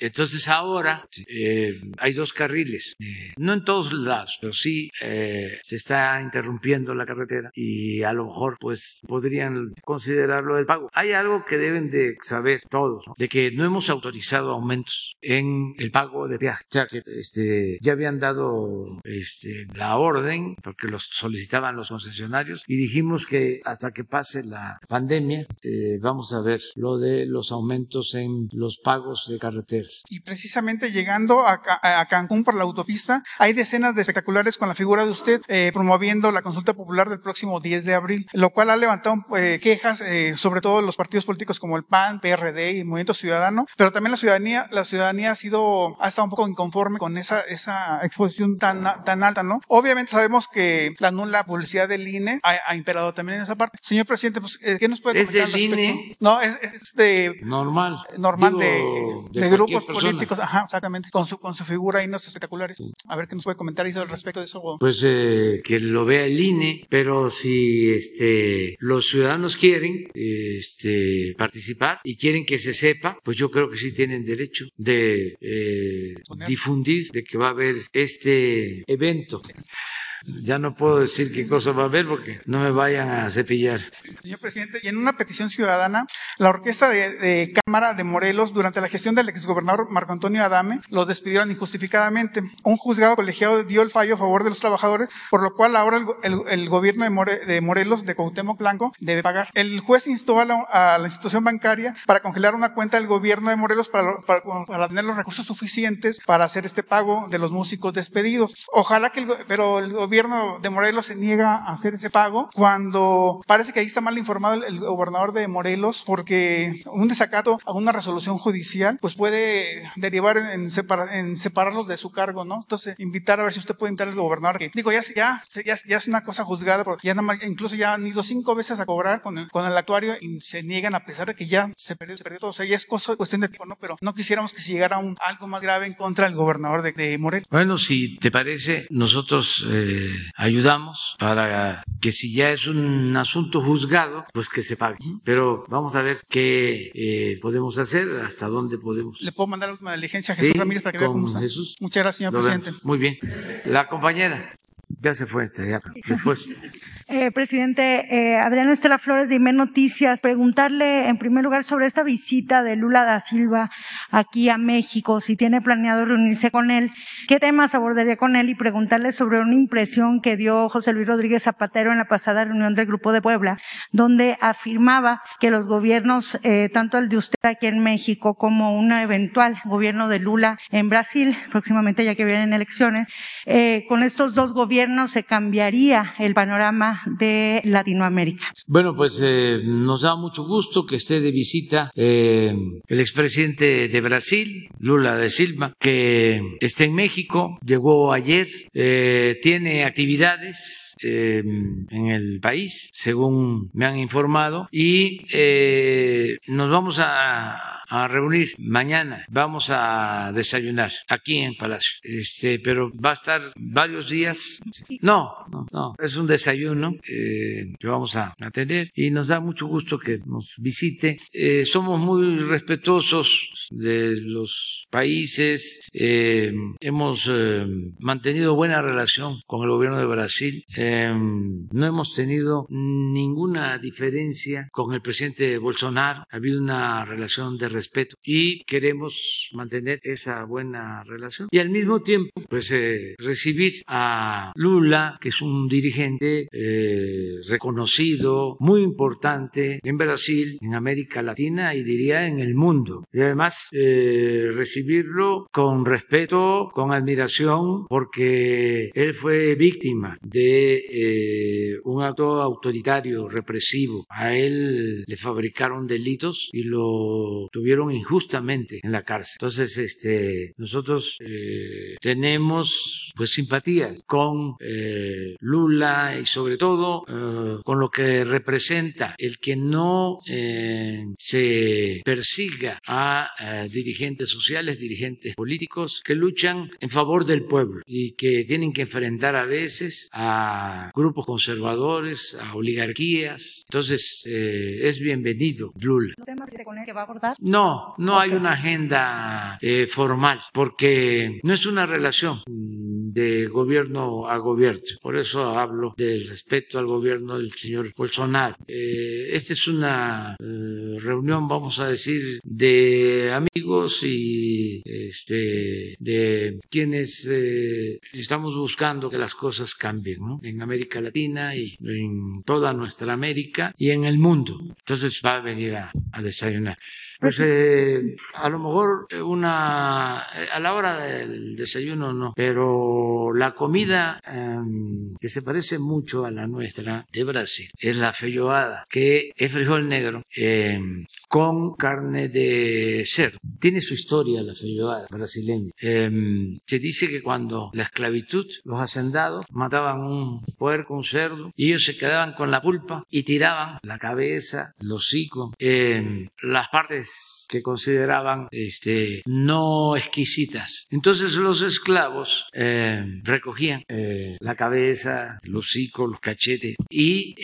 Entonces ahora eh, hay dos carriles, eh, no en todos lados, pero sí eh, se está interrumpiendo la carretera y a lo mejor pues podrían considerarlo del pago. Hay algo que deben de saber todos, ¿no? de que no hemos autorizado aumentos en el pago de viaje. O sea que este, ya habían dado este, la orden, porque los solicitaban los concesionarios, y dijimos que hasta que pase la pandemia eh, vamos a ver lo de los aumentos en los pagos de Y precisamente llegando a, a Cancún por la autopista, hay decenas de espectaculares con la figura de usted eh, promoviendo la consulta popular del próximo 10 de abril, lo cual ha levantado eh, quejas, eh, sobre todo los partidos políticos como el PAN, PRD y Movimiento Ciudadano, pero también la ciudadanía, la ciudadanía ha sido, ha estado un poco inconforme con esa, esa exposición tan, tan alta, ¿no? Obviamente sabemos que la nula publicidad del INE ha, imperado también en esa parte. Señor presidente, pues, eh, ¿qué nos puede comentar? ¿Es del INE? No, es, es de... Normal. Normal de, de, políticos, ajá, exactamente, con su, con su figura y unos espectaculares. A ver qué nos puede comentar al respecto de eso. Pues eh, que lo vea el INE, pero si este, los ciudadanos quieren este, participar y quieren que se sepa, pues yo creo que sí tienen derecho de eh, difundir de que va a haber este evento. Ya no puedo decir qué cosa va a haber porque no me vayan a cepillar. Señor presidente, y en una petición ciudadana, la orquesta de, Cámara de Morelos, durante la gestión del exgobernador Marco Antonio Adame, los despidieron injustificadamente. Un juzgado colegiado dio el fallo a favor de los trabajadores, por lo cual ahora el, gobierno de, Morelos, de Cuauhtémoc Blanco, debe pagar. El juez instó a la, institución bancaria para congelar una cuenta del gobierno de Morelos para, tener los recursos suficientes para hacer este pago de los músicos despedidos. Ojalá que el, pero el gobierno de Morelos se niega a hacer ese pago cuando parece que ahí está mal informado el, gobernador de Morelos porque un desacato a una resolución judicial pues puede derivar en, en separarlos de su cargo, ¿no? Entonces, invitar a ver si usted puede invitar al gobernador que, digo, ya, ya, ya, ya es una cosa juzgada porque ya nada más, incluso ya han ido cinco veces a cobrar con el, con el actuario y se niegan a pesar de que ya se perdió, se perdió todo. O sea, ya es cosa, cuestión de tiempo, ¿no? Pero no quisiéramos que se llegara un, algo más grave en contra del gobernador de, de Morelos. Bueno, si te parece, nosotros eh, ayudamos para que si ya es un asunto juzgado, pues que se pague. Pero vamos a ver qué eh, podemos hacer, hasta dónde podemos. ¿Le puedo mandar la última diligencia a Jesús Ramírez para que vea cómo está? Jesús. Muchas gracias, señor presidente. Muy bien. La compañera ya se fue, ya. (laughs) después. Eh, presidente eh, Adriano Estela Flores de IME Noticias, preguntarle en primer lugar sobre esta visita de Lula da Silva aquí a México, si tiene planeado reunirse con él, qué temas abordaría con él y preguntarle sobre una impresión que dio José Luis Rodríguez Zapatero en la pasada reunión del Grupo de Puebla, donde afirmaba que los gobiernos, eh, tanto el de usted aquí en México como un eventual gobierno de Lula en Brasil, próximamente ya que vienen elecciones, eh, con estos dos gobiernos se cambiaría el panorama de Latinoamérica. Bueno, pues eh, nos da mucho gusto que esté de visita eh, el expresidente de Brasil, Lula de Silva, que está en México, llegó ayer, eh, tiene actividades en el país, según me han informado, y nos vamos a a reunir mañana. Vamos a desayunar aquí en Palacio. Este, pero va a estar varios días. No, no, no. Es un desayuno eh, que vamos a, tener y nos da mucho gusto que nos visite. Eh, somos muy respetuosos de los países. Eh, hemos mantenido buena relación con el gobierno de Brasil. no hemos tenido ninguna diferencia con el presidente Bolsonaro. Ha habido una relación de respeto y queremos mantener esa buena relación. Y al mismo tiempo pues eh, recibir a Lula que es un dirigente eh, reconocido muy importante en Brasil en América Latina y diría en el mundo. Y además eh, recibirlo con respeto con admiración porque él fue víctima de un acto autoritario represivo. A él le fabricaron delitos y lo tuvieron injustamente en la cárcel. Entonces, este, nosotros eh, tenemos pues simpatías con eh, Lula y sobre todo eh, con lo que representa el que no se persiga a dirigentes sociales, dirigentes políticos que luchan en favor del pueblo y que tienen que enfrentar a veces a grupos conservadores, a oligarquías. Entonces, es bienvenido Lula. No, no, no hay una agenda eh, formal, porque no es una relación de gobierno a gobierno. Por eso hablo del respeto al gobierno del señor Bolsonaro. Eh, esta es una eh, reunión, vamos a decir, de amigos y este, de quienes estamos buscando que las cosas cambien en América Latina y en toda nuestra América y en el mundo. Entonces va a venir a, desayunar. Pues eh, a lo mejor una eh, a la hora del desayuno no, pero la comida em, que se parece mucho a la nuestra de Brasil es la feijoada, que es frijol negro um, con carne de cerdo. Tiene su historia la feijoada brasileña. Em, se dice que cuando la esclavitud, los hacendados mataban un puerco, un cerdo, y ellos se quedaban con la pulpa y tiraban la cabeza, el hocico, em, las partes que consideraban este, no exquisitas. Entonces los esclavos em, recogían eh, la cabeza, el hocico, los cachetes y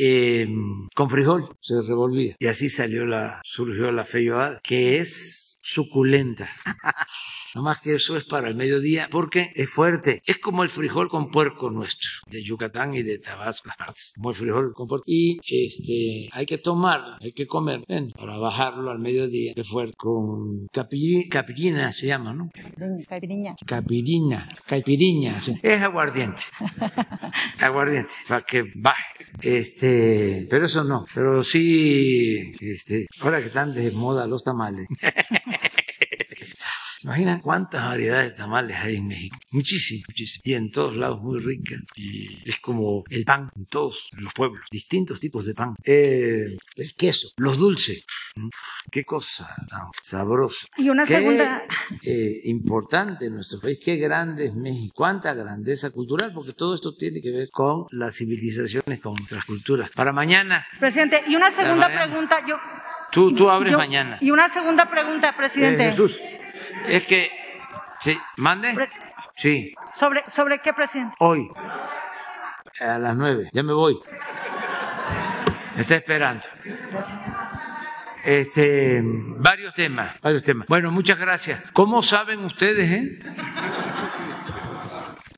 con frijol se revolvía. Y así salió la, surgió la feijoada, que es suculenta. (laughs) No más que eso es para el mediodía porque es fuerte. Es como el frijol con puerco nuestro, de Yucatán y de Tabasco, las partes. Como el frijol con puerco. Y este, hay que tomarlo, hay que comer para bajarlo al mediodía. Es fuerte. Con capirina se llama, ¿no? Capiriña. Capiriña. Caipiriña. Es aguardiente. (laughs) aguardiente. Para que baje. Este, pero eso no. Pero sí, este, ahora que están de moda los tamales. (laughs) imaginan cuántas variedades de tamales hay en México? Muchísimas, muchísimas. Y en todos lados muy ricas. Y es como el pan en todos los pueblos. Distintos tipos de pan. Eh, el queso, los dulces. Mm, qué cosa tan sabrosa. Y una segunda. Eh, importante en nuestro país. Qué grande es México. Cuánta grandeza cultural, porque todo esto tiene que ver con las civilizaciones, con nuestras culturas. Para mañana. Presidente, y una segunda pregunta. Yo, Tú, tú abres mañana. Y una segunda pregunta, presidente. Eh, Jesús. Es que, sí, mande. Sí. ¿Sobre, ¿Sobre qué, presidente? Hoy, a las nueve, ya me voy. Me está esperando. Este, varios temas, varios temas. Bueno, muchas gracias. ¿Cómo saben ustedes, eh?